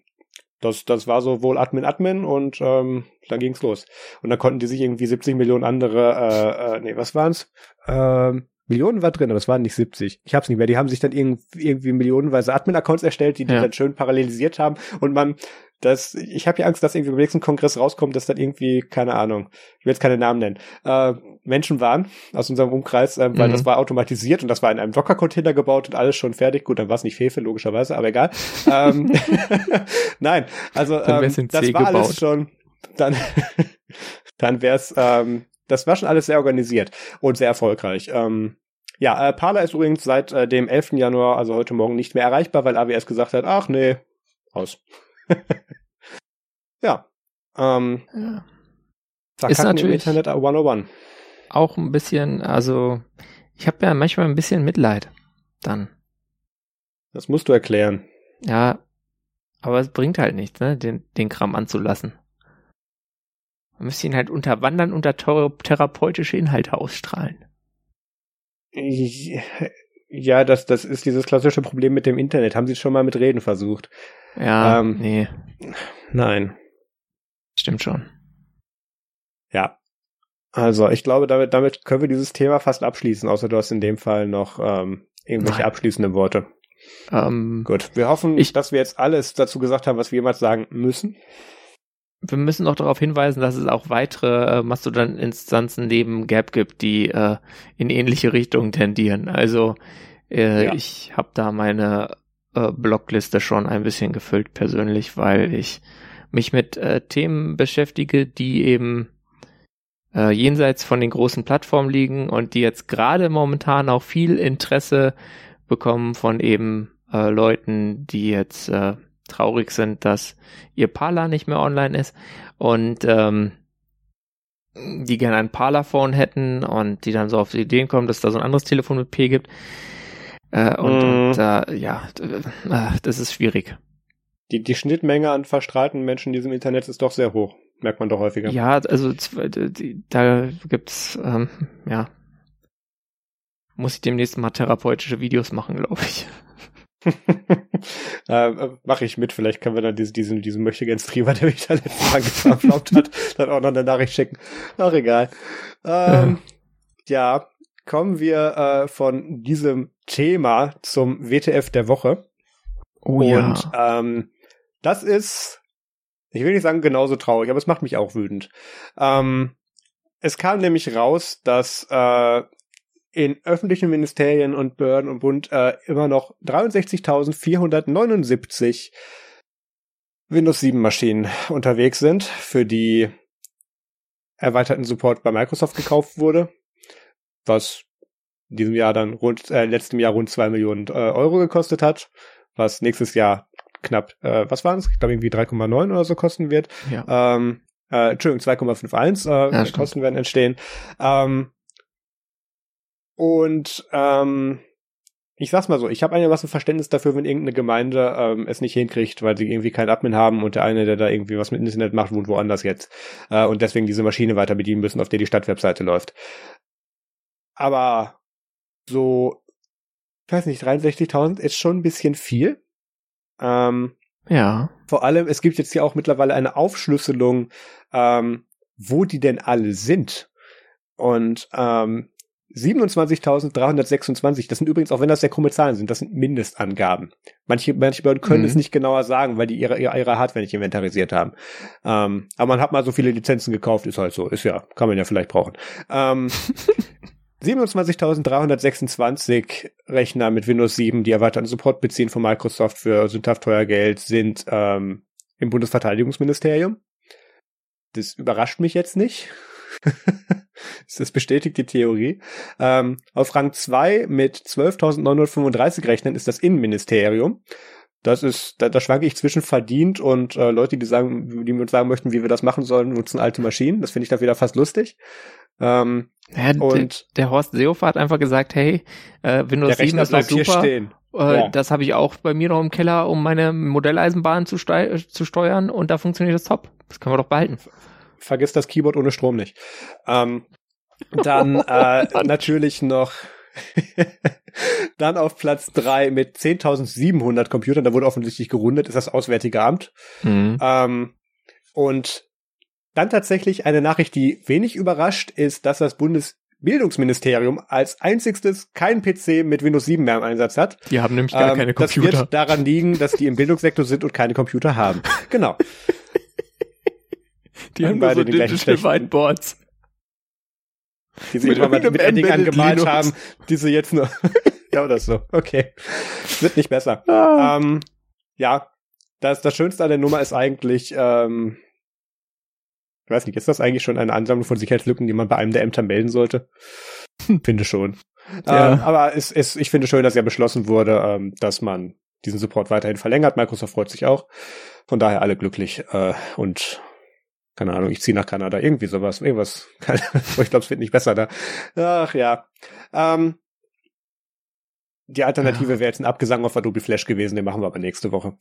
das, das war so wohl Admin Admin und ähm, dann ging's los. Und dann konnten die sich irgendwie 70 Millionen andere, äh, äh, nee, was waren's? Ähm, Millionen war drin, aber es waren nicht 70. Ich hab's nicht mehr. Die haben sich dann irgendwie, irgendwie millionenweise Admin-Accounts erstellt, die die ja. dann schön parallelisiert haben. Und man, das, ich habe ja Angst, dass irgendwie beim nächsten Kongress rauskommt, dass dann irgendwie, keine Ahnung, ich will jetzt keine Namen nennen, äh, Menschen waren aus unserem Umkreis, äh, weil mhm. das war automatisiert und das war in einem Docker-Container gebaut und alles schon fertig. Gut, dann war es nicht Fefe, logischerweise, aber egal. ähm, Nein, also ähm, das war gebaut. alles schon, dann, dann wär's, ähm, das war schon alles sehr organisiert und sehr erfolgreich. Ähm, ja, äh, Parler ist übrigens seit äh, dem 11. Januar, also heute Morgen, nicht mehr erreichbar, weil AWS gesagt hat, ach nee, aus. ja. Ähm, ja. Ist natürlich Internet 101. Auch ein bisschen, also ich habe ja manchmal ein bisschen Mitleid dann. Das musst du erklären. Ja, aber es bringt halt nichts, ne, den, den Kram anzulassen. Man müsste ihn halt unterwandern und da therapeutische Inhalte ausstrahlen. Ja, das, das ist dieses klassische Problem mit dem Internet. Haben Sie es schon mal mit Reden versucht? Ja, ähm, nee. Nein. Stimmt schon. Ja. Also, ich glaube, damit, damit können wir dieses Thema fast abschließen, außer du hast in dem Fall noch ähm, irgendwelche Nein. abschließenden Worte. Ähm, Gut, wir hoffen, ich, dass wir jetzt alles dazu gesagt haben, was wir jemals sagen müssen wir müssen noch darauf hinweisen, dass es auch weitere äh, Mastodon-Instanzen neben Gap gibt, die äh, in ähnliche Richtungen tendieren. Also äh, ja. ich habe da meine äh, Blogliste schon ein bisschen gefüllt persönlich, weil ich mich mit äh, Themen beschäftige, die eben äh, jenseits von den großen Plattformen liegen und die jetzt gerade momentan auch viel Interesse bekommen von eben äh, Leuten, die jetzt äh, traurig sind, dass ihr Parler nicht mehr online ist und ähm, die gerne ein Parler-Phone hätten und die dann so auf die Ideen kommen, dass da so ein anderes Telefon mit P gibt. Äh, und, mm. und äh, ja, äh, das ist schwierig. Die, die Schnittmenge an verstrahlten Menschen in diesem Internet ist doch sehr hoch. Merkt man doch häufiger. Ja, also da gibt's, ähm, ja, muss ich demnächst mal therapeutische Videos machen, glaube ich. äh, Mache ich mit, vielleicht können wir dann diesen, diesen, diesen Möchtegern-Streamer, der mich da letztes Mal geflaumt hat, dann auch noch eine Nachricht schicken. Ach, egal. Ähm, ja. Kommen wir äh, von diesem Thema zum WTF der Woche. Oh Und ja. ähm, das ist, ich will nicht sagen genauso traurig, aber es macht mich auch wütend. Ähm, es kam nämlich raus, dass äh, in öffentlichen Ministerien und Behörden und Bund äh, immer noch 63.479 Windows 7 Maschinen unterwegs sind, für die erweiterten Support bei Microsoft gekauft wurde, was in diesem Jahr dann rund, äh, letztem Jahr rund zwei Millionen äh, Euro gekostet hat, was nächstes Jahr knapp, äh, was waren es? Ich glaube irgendwie 3,9 oder so kosten wird. Ja. Ähm, äh, Entschuldigung, 2,51 äh, ja, Kosten werden entstehen. Ähm, und ähm, ich sag's mal so, ich habe einigermaßen Verständnis dafür, wenn irgendeine Gemeinde ähm, es nicht hinkriegt, weil sie irgendwie keinen Admin haben und der eine, der da irgendwie was mit dem Internet macht, wohnt woanders jetzt. Äh, und deswegen diese Maschine weiter bedienen müssen, auf der die Stadtwebseite läuft. Aber so, ich weiß nicht, 63.000 ist schon ein bisschen viel. Ähm, ja. Vor allem, es gibt jetzt hier auch mittlerweile eine Aufschlüsselung, ähm, wo die denn alle sind. Und ähm, 27.326, das sind übrigens, auch wenn das sehr krumme Zahlen sind, das sind Mindestangaben. Manche, manche Behörden können mhm. es nicht genauer sagen, weil die ihre, ihre, Hardware nicht inventarisiert haben. Ähm, aber man hat mal so viele Lizenzen gekauft, ist halt so, ist ja, kann man ja vielleicht brauchen. Ähm, 27.326 Rechner mit Windows 7, die erweiterten Support beziehen von Microsoft für sündhaft teuer Geld, sind ähm, im Bundesverteidigungsministerium. Das überrascht mich jetzt nicht. das bestätigt die Theorie. Ähm, auf Rang 2 mit 12.935 Rechnern ist das Innenministerium. Das ist, da, da schwanke ich zwischen verdient und äh, Leute, die sagen, die mir sagen möchten, wie wir das machen sollen, nutzen alte Maschinen. Das finde ich da wieder fast lustig. Ähm, ja, und der, der Horst Seehofer hat einfach gesagt, hey, äh, Windows 7 ist doch super. Äh, ja. Das habe ich auch bei mir noch im Keller, um meine Modelleisenbahn zu, zu steuern und da funktioniert das top. Das können wir doch behalten vergiss das Keyboard ohne Strom nicht. Ähm, dann äh, natürlich noch dann auf Platz drei mit 10.700 Computern, da wurde offensichtlich gerundet, ist das Auswärtige Amt. Mhm. Ähm, und dann tatsächlich eine Nachricht, die wenig überrascht, ist, dass das Bundesbildungsministerium als einzigstes kein PC mit Windows 7 mehr im Einsatz hat. Die haben nämlich gar ähm, keine Computer. Das wird daran liegen, dass die im Bildungssektor sind und keine Computer haben. Genau. Die haben beide so Digital Whiteboards. Die sie immer mit, mit Edding angemalt Linux. haben, die sie jetzt nur, ja oder so, okay. Wird nicht besser. Ah. Ähm, ja, das, das Schönste an der Nummer ist eigentlich, ähm, ich weiß nicht, ist das eigentlich schon eine Ansammlung von Sicherheitslücken, die man bei einem der Ämter melden sollte? finde schon. Ja. Ähm, aber es, es, ich finde schön, dass ja beschlossen wurde, ähm, dass man diesen Support weiterhin verlängert. Microsoft freut sich auch. Von daher alle glücklich äh, und keine Ahnung, ich ziehe nach Kanada, irgendwie sowas, irgendwas. ich glaube, es wird nicht besser da. Ach ja. Ähm, die Alternative ja. wäre jetzt ein Abgesang auf Adobe Flash gewesen, den machen wir aber nächste Woche.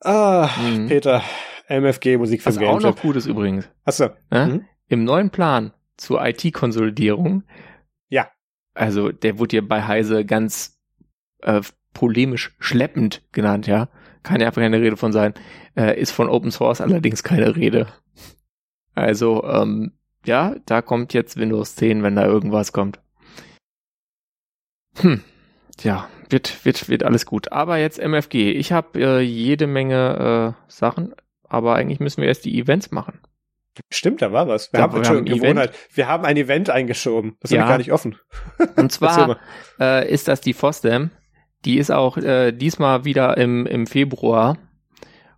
Ah, mhm. Peter, MFG Musik für Was auch noch gut ist übrigens. Achso. Ja? Mhm. Im neuen Plan zur IT-Konsolidierung. Ja. Also, der wurde ja bei Heise ganz äh, polemisch schleppend genannt, ja kann ja keine Rede von sein, äh, ist von Open Source allerdings keine Rede. Also, ähm, ja, da kommt jetzt Windows 10, wenn da irgendwas kommt. Hm, ja, wird, wird, wird alles gut. Aber jetzt MFG. Ich habe äh, jede Menge äh, Sachen, aber eigentlich müssen wir erst die Events machen. Stimmt, da war was. Wir, ja, haben, wir, haben, Gewohnheit. wir haben ein Event eingeschoben. Das ja. habe ich gar nicht offen. Und zwar äh, ist das die FOSDEM. Die ist auch äh, diesmal wieder im, im Februar.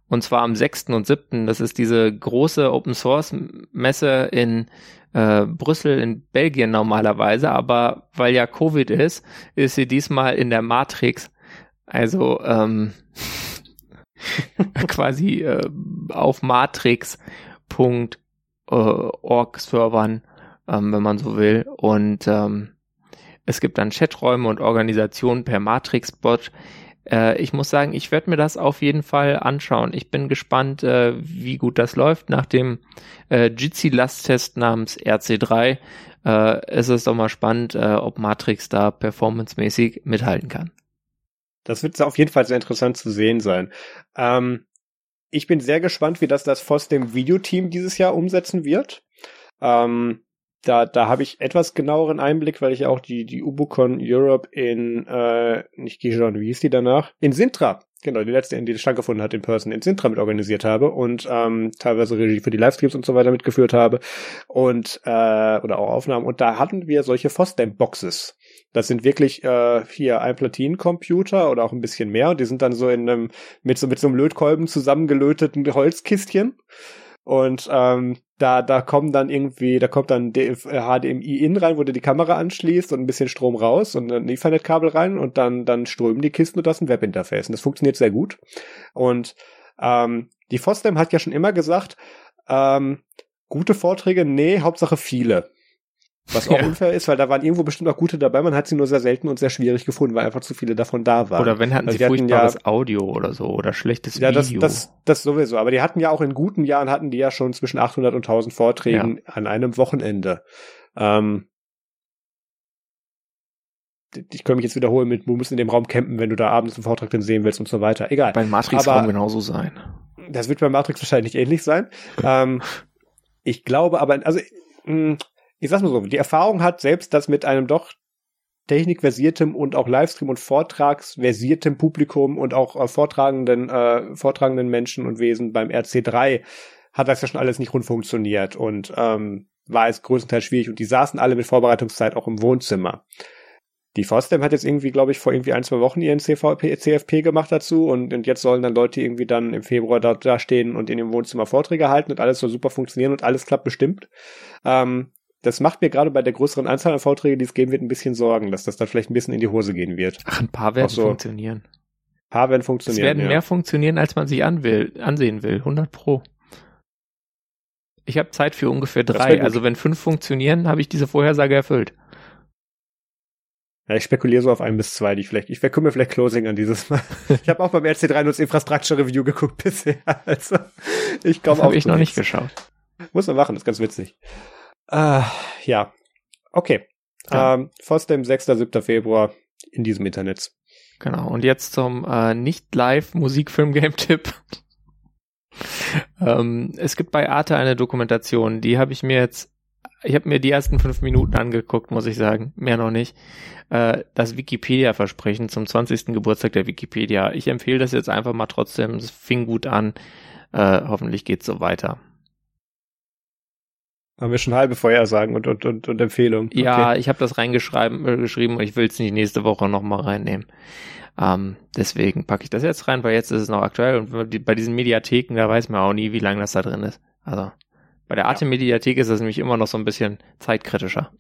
Und zwar am 6. und 7. Das ist diese große Open Source Messe in äh, Brüssel in Belgien normalerweise. Aber weil ja Covid ist, ist sie diesmal in der Matrix. Also ähm, quasi äh, auf matrix.org Servern, ähm, wenn man so will. Und ähm, es gibt dann Chaträume und Organisationen per Matrix-Bot. Äh, ich muss sagen, ich werde mir das auf jeden Fall anschauen. Ich bin gespannt, äh, wie gut das läuft. Nach dem äh, Jitsi-Lasttest namens RC3 äh, ist es doch mal spannend, äh, ob Matrix da performancemäßig mithalten kann. Das wird auf jeden Fall sehr interessant zu sehen sein. Ähm, ich bin sehr gespannt, wie das das FOSS dem Videoteam dieses Jahr umsetzen wird. Ähm, da, da habe ich etwas genaueren Einblick, weil ich auch die, die Ubucon Europe in, äh, nicht Gijon, wie hieß die danach? In Sintra, genau, die letzte, die stattgefunden hat in Person, in Sintra mit organisiert habe und ähm, teilweise Regie für die Livestreams und so weiter mitgeführt habe und, äh, oder auch Aufnahmen. Und da hatten wir solche Fosdem-Boxes. Das sind wirklich äh, hier ein Platinencomputer oder auch ein bisschen mehr. Die sind dann so in einem, mit so, mit so einem Lötkolben zusammengelöteten Holzkistchen. Und ähm, da, da kommen dann irgendwie, da kommt dann HDMI in rein, wo du die Kamera anschließt und ein bisschen Strom raus und ein Ethernet-Kabel rein und dann, dann strömen die Kisten und das ist ein Webinterface. Und das funktioniert sehr gut. Und ähm, die FOSDEM hat ja schon immer gesagt, ähm, gute Vorträge, nee, Hauptsache viele. Was auch ja. unfair ist, weil da waren irgendwo bestimmt auch gute dabei, man hat sie nur sehr selten und sehr schwierig gefunden, weil einfach zu viele davon da waren. Oder wenn hatten also sie furchtbares ja, Audio oder so oder schlechtes ja, Video. Ja, das, das, das sowieso. Aber die hatten ja auch in guten Jahren hatten die ja schon zwischen 800 und 1000 Vorträgen ja. an einem Wochenende. Ähm, ich könnte mich jetzt wiederholen mit, du musst in dem Raum campen, wenn du da abends einen Vortrag dann sehen willst und so weiter. Egal. Bei Matrix-Raum genauso sein. Das wird bei Matrix wahrscheinlich ähnlich sein. ähm, ich glaube aber, also, mh, hm, ich sag's mal so, die Erfahrung hat selbst, dass mit einem doch technikversiertem und auch Livestream und Vortragsversiertem Publikum und auch äh, vortragenden, äh, vortragenden Menschen und Wesen beim RC3 hat das ja schon alles nicht rund funktioniert und ähm, war es größtenteils schwierig und die saßen alle mit Vorbereitungszeit auch im Wohnzimmer. Die FOSDEM hat jetzt irgendwie, glaube ich, vor irgendwie ein, zwei Wochen ihren CVP, CFP gemacht dazu und, und jetzt sollen dann Leute irgendwie dann im Februar da, da stehen und in dem Wohnzimmer Vorträge halten und alles soll super funktionieren und alles klappt bestimmt. Ähm, das macht mir gerade bei der größeren Anzahl an Vorträgen, die es geben wird, ein bisschen Sorgen, dass das dann vielleicht ein bisschen in die Hose gehen wird. Ach, ein paar werden so, funktionieren. Ein paar werden funktionieren. Es werden ja. mehr funktionieren, als man sich an will, ansehen will. 100 pro. Ich habe Zeit für ungefähr drei. Also wenn fünf funktionieren, habe ich diese Vorhersage erfüllt. Ja, ich spekuliere so auf ein bis zwei, die vielleicht, ich mir vielleicht Closing an dieses Mal. ich habe auch beim RC3 nur das Infrastructure Review geguckt bisher. Also ich komme auch. Habe ich noch nicht geschaut. Muss man machen, ist ganz witzig. Äh, ja. Okay. Ja. Ähm, Fosdem, 6. 7. Februar in diesem Internet. Genau. Und jetzt zum äh, Nicht-Live-Musikfilm-Game-Tipp. ähm, es gibt bei Arte eine Dokumentation, die habe ich mir jetzt, ich habe mir die ersten fünf Minuten angeguckt, muss ich sagen, mehr noch nicht. Äh, das Wikipedia-Versprechen zum 20. Geburtstag der Wikipedia. Ich empfehle das jetzt einfach mal trotzdem, es fing gut an. Äh, hoffentlich geht's so weiter. Haben wir schon halbe Vorhersagen und, und, und, und Empfehlungen. Okay. Ja, ich habe das reingeschrieben äh, geschrieben und ich will es nicht nächste Woche nochmal reinnehmen. Ähm, deswegen packe ich das jetzt rein, weil jetzt ist es noch aktuell und bei diesen Mediatheken, da weiß man auch nie, wie lange das da drin ist. Also bei der Arte-Mediathek ist das nämlich immer noch so ein bisschen zeitkritischer.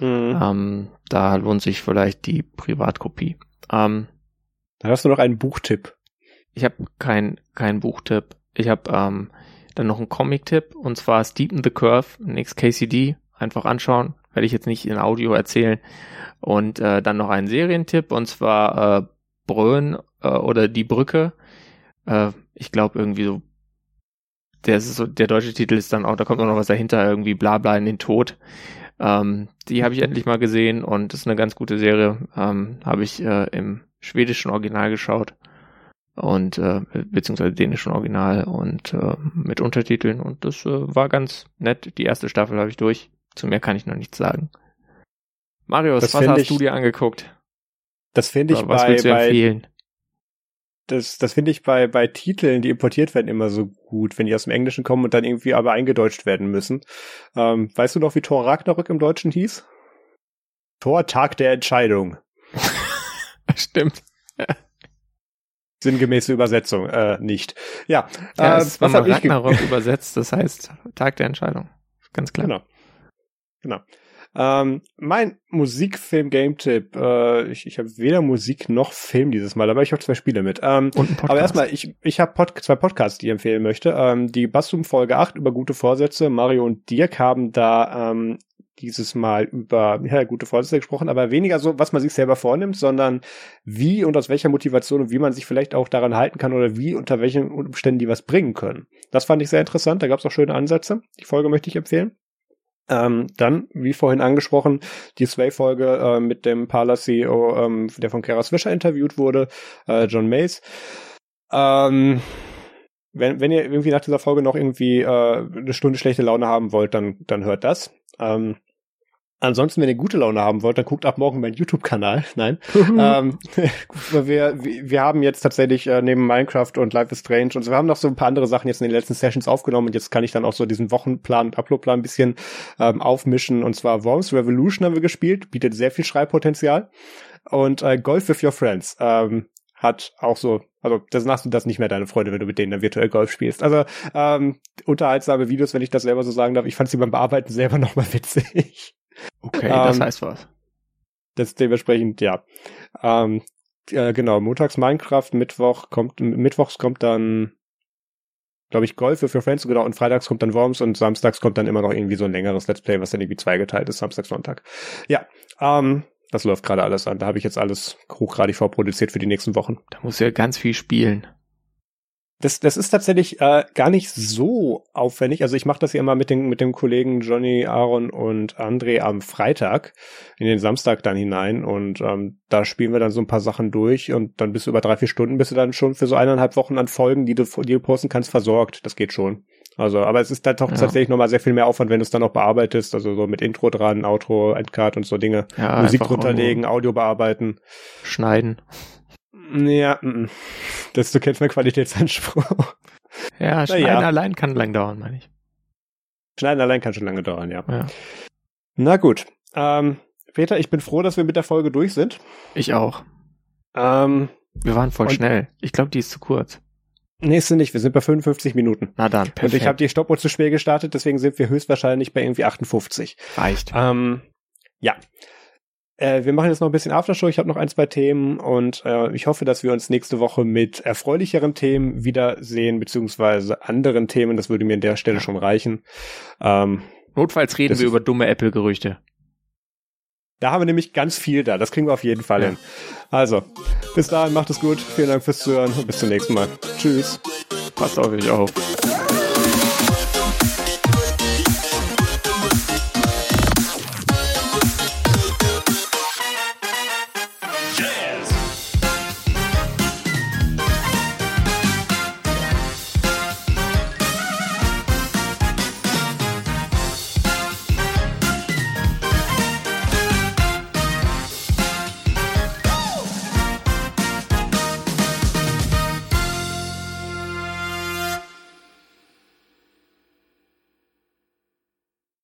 Mhm. Ähm, da lohnt sich vielleicht die Privatkopie. Ähm, da hast du noch einen Buchtipp. Ich habe keinen kein Buchtipp. Ich habe ähm, dann noch ein Comic-Tipp und zwar Steepen the Curve, Next KCD. Einfach anschauen. Werde ich jetzt nicht in Audio erzählen. Und äh, dann noch einen Serientipp und zwar äh, Brön äh, oder Die Brücke. Äh, ich glaube irgendwie so. Der, ist so, der deutsche Titel ist dann auch, da kommt auch noch was dahinter, irgendwie bla bla in den Tod. Ähm, die habe ich endlich mal gesehen und das ist eine ganz gute Serie. Ähm, habe ich äh, im schwedischen Original geschaut und äh, beziehungsweise dänischen Original und äh, mit Untertiteln und das äh, war ganz nett. Die erste Staffel habe ich durch. Zu mehr kann ich noch nichts sagen. Marius, das was hast ich, du dir angeguckt? Das finde ich was bei, bei das, das finde ich bei, bei Titeln, die importiert werden, immer so gut, wenn die aus dem Englischen kommen und dann irgendwie aber eingedeutscht werden müssen. Ähm, weißt du noch, wie Thor Ragnarök im Deutschen hieß? Thor Tag der Entscheidung. Stimmt sinngemäße Übersetzung äh, nicht. Ja, ja äh, es was habe ich Ragnarok übersetzt, das heißt Tag der Entscheidung. Ganz klar. Genau. Genau. Ähm, mein Musikfilm-Game-Tipp, äh, ich, ich habe weder Musik noch Film dieses Mal, aber ich habe zwei Spiele mit. Ähm, aber erstmal, ich, ich habe Pod zwei Podcasts, die ich empfehlen möchte. Ähm, die Bassum Folge 8 über gute Vorsätze. Mario und Dirk haben da ähm, dieses Mal über ja, gute Vorsätze gesprochen, aber weniger so, was man sich selber vornimmt, sondern wie und aus welcher Motivation und wie man sich vielleicht auch daran halten kann oder wie unter welchen Umständen die was bringen können. Das fand ich sehr interessant, da gab es auch schöne Ansätze. Die Folge möchte ich empfehlen. Ähm, dann, wie vorhin angesprochen, die Sway-Folge äh, mit dem Parler-CEO, ähm, der von Kara Swisher interviewt wurde, äh, John Mays. Ähm, wenn, wenn ihr irgendwie nach dieser Folge noch irgendwie äh, eine Stunde schlechte Laune haben wollt, dann, dann hört das. Ähm, Ansonsten, wenn ihr gute Laune haben wollt, dann guckt ab morgen meinen YouTube-Kanal. Nein. ähm, wir, wir haben jetzt tatsächlich äh, neben Minecraft und Life is Strange und so, wir haben noch so ein paar andere Sachen jetzt in den letzten Sessions aufgenommen und jetzt kann ich dann auch so diesen Wochenplan und Uploadplan ein bisschen ähm, aufmischen. Und zwar Worms Revolution haben wir gespielt, bietet sehr viel Schreibpotenzial. Und äh, Golf with Your Friends. Ähm, hat auch so, also das machst du das nicht mehr deine Freunde, wenn du mit denen dann virtuell Golf spielst. Also ähm, unterhaltsame Videos, wenn ich das selber so sagen darf. Ich fand sie beim Bearbeiten selber nochmal witzig. Okay, das ähm, heißt was. Das dementsprechend, ja. Ähm, äh, genau, montags Minecraft, Mittwoch kommt, Mittwochs kommt dann, glaube ich, Golf für Friends, genau, und freitags kommt dann Worms und samstags kommt dann immer noch irgendwie so ein längeres Let's Play, was dann irgendwie zweigeteilt ist, Samstag, Sonntag. Ja, ähm, das läuft gerade alles an. Da habe ich jetzt alles hochgradig vorproduziert für die nächsten Wochen. Da muss ja ganz viel spielen. Das, das ist tatsächlich äh, gar nicht so aufwendig. Also ich mache das ja immer mit den, mit dem Kollegen Johnny, Aaron und André am Freitag in den Samstag dann hinein und ähm, da spielen wir dann so ein paar Sachen durch und dann bist du über drei, vier Stunden bist du dann schon für so eineinhalb Wochen an Folgen, die du, die du posten kannst, versorgt. Das geht schon. Also, aber es ist dann doch ja. tatsächlich nochmal sehr viel mehr Aufwand, wenn du es dann noch bearbeitest, also so mit Intro dran, Outro, Endcard und so Dinge. Ja, Musik drunterlegen, Audio bearbeiten. Schneiden. Ja, m -m. das du kennst mein Qualitätsanspruch. Ja, Schneiden ja. allein kann lang dauern, meine ich. Schneiden allein kann schon lange dauern, ja. ja. Na gut. Ähm, Peter, ich bin froh, dass wir mit der Folge durch sind. Ich auch. Ähm, wir waren voll schnell. Ich glaube, die ist zu kurz. Nächste nicht, wir sind bei 55 Minuten. Na dann, perfekt. Und ich habe die Stoppuhr zu schwer gestartet, deswegen sind wir höchstwahrscheinlich bei irgendwie 58. Reicht. Ähm, ja. Äh, wir machen jetzt noch ein bisschen Aftershow. Ich habe noch ein, zwei Themen und äh, ich hoffe, dass wir uns nächste Woche mit erfreulicheren Themen wiedersehen, beziehungsweise anderen Themen. Das würde mir an der Stelle schon reichen. Ähm, Notfalls reden wir über dumme Apple-Gerüchte. Da haben wir nämlich ganz viel da. Das kriegen wir auf jeden Fall ja. hin. Also, bis dahin, macht es gut. Vielen Dank fürs Zuhören und bis zum nächsten Mal. Tschüss. Passt auf euch auf.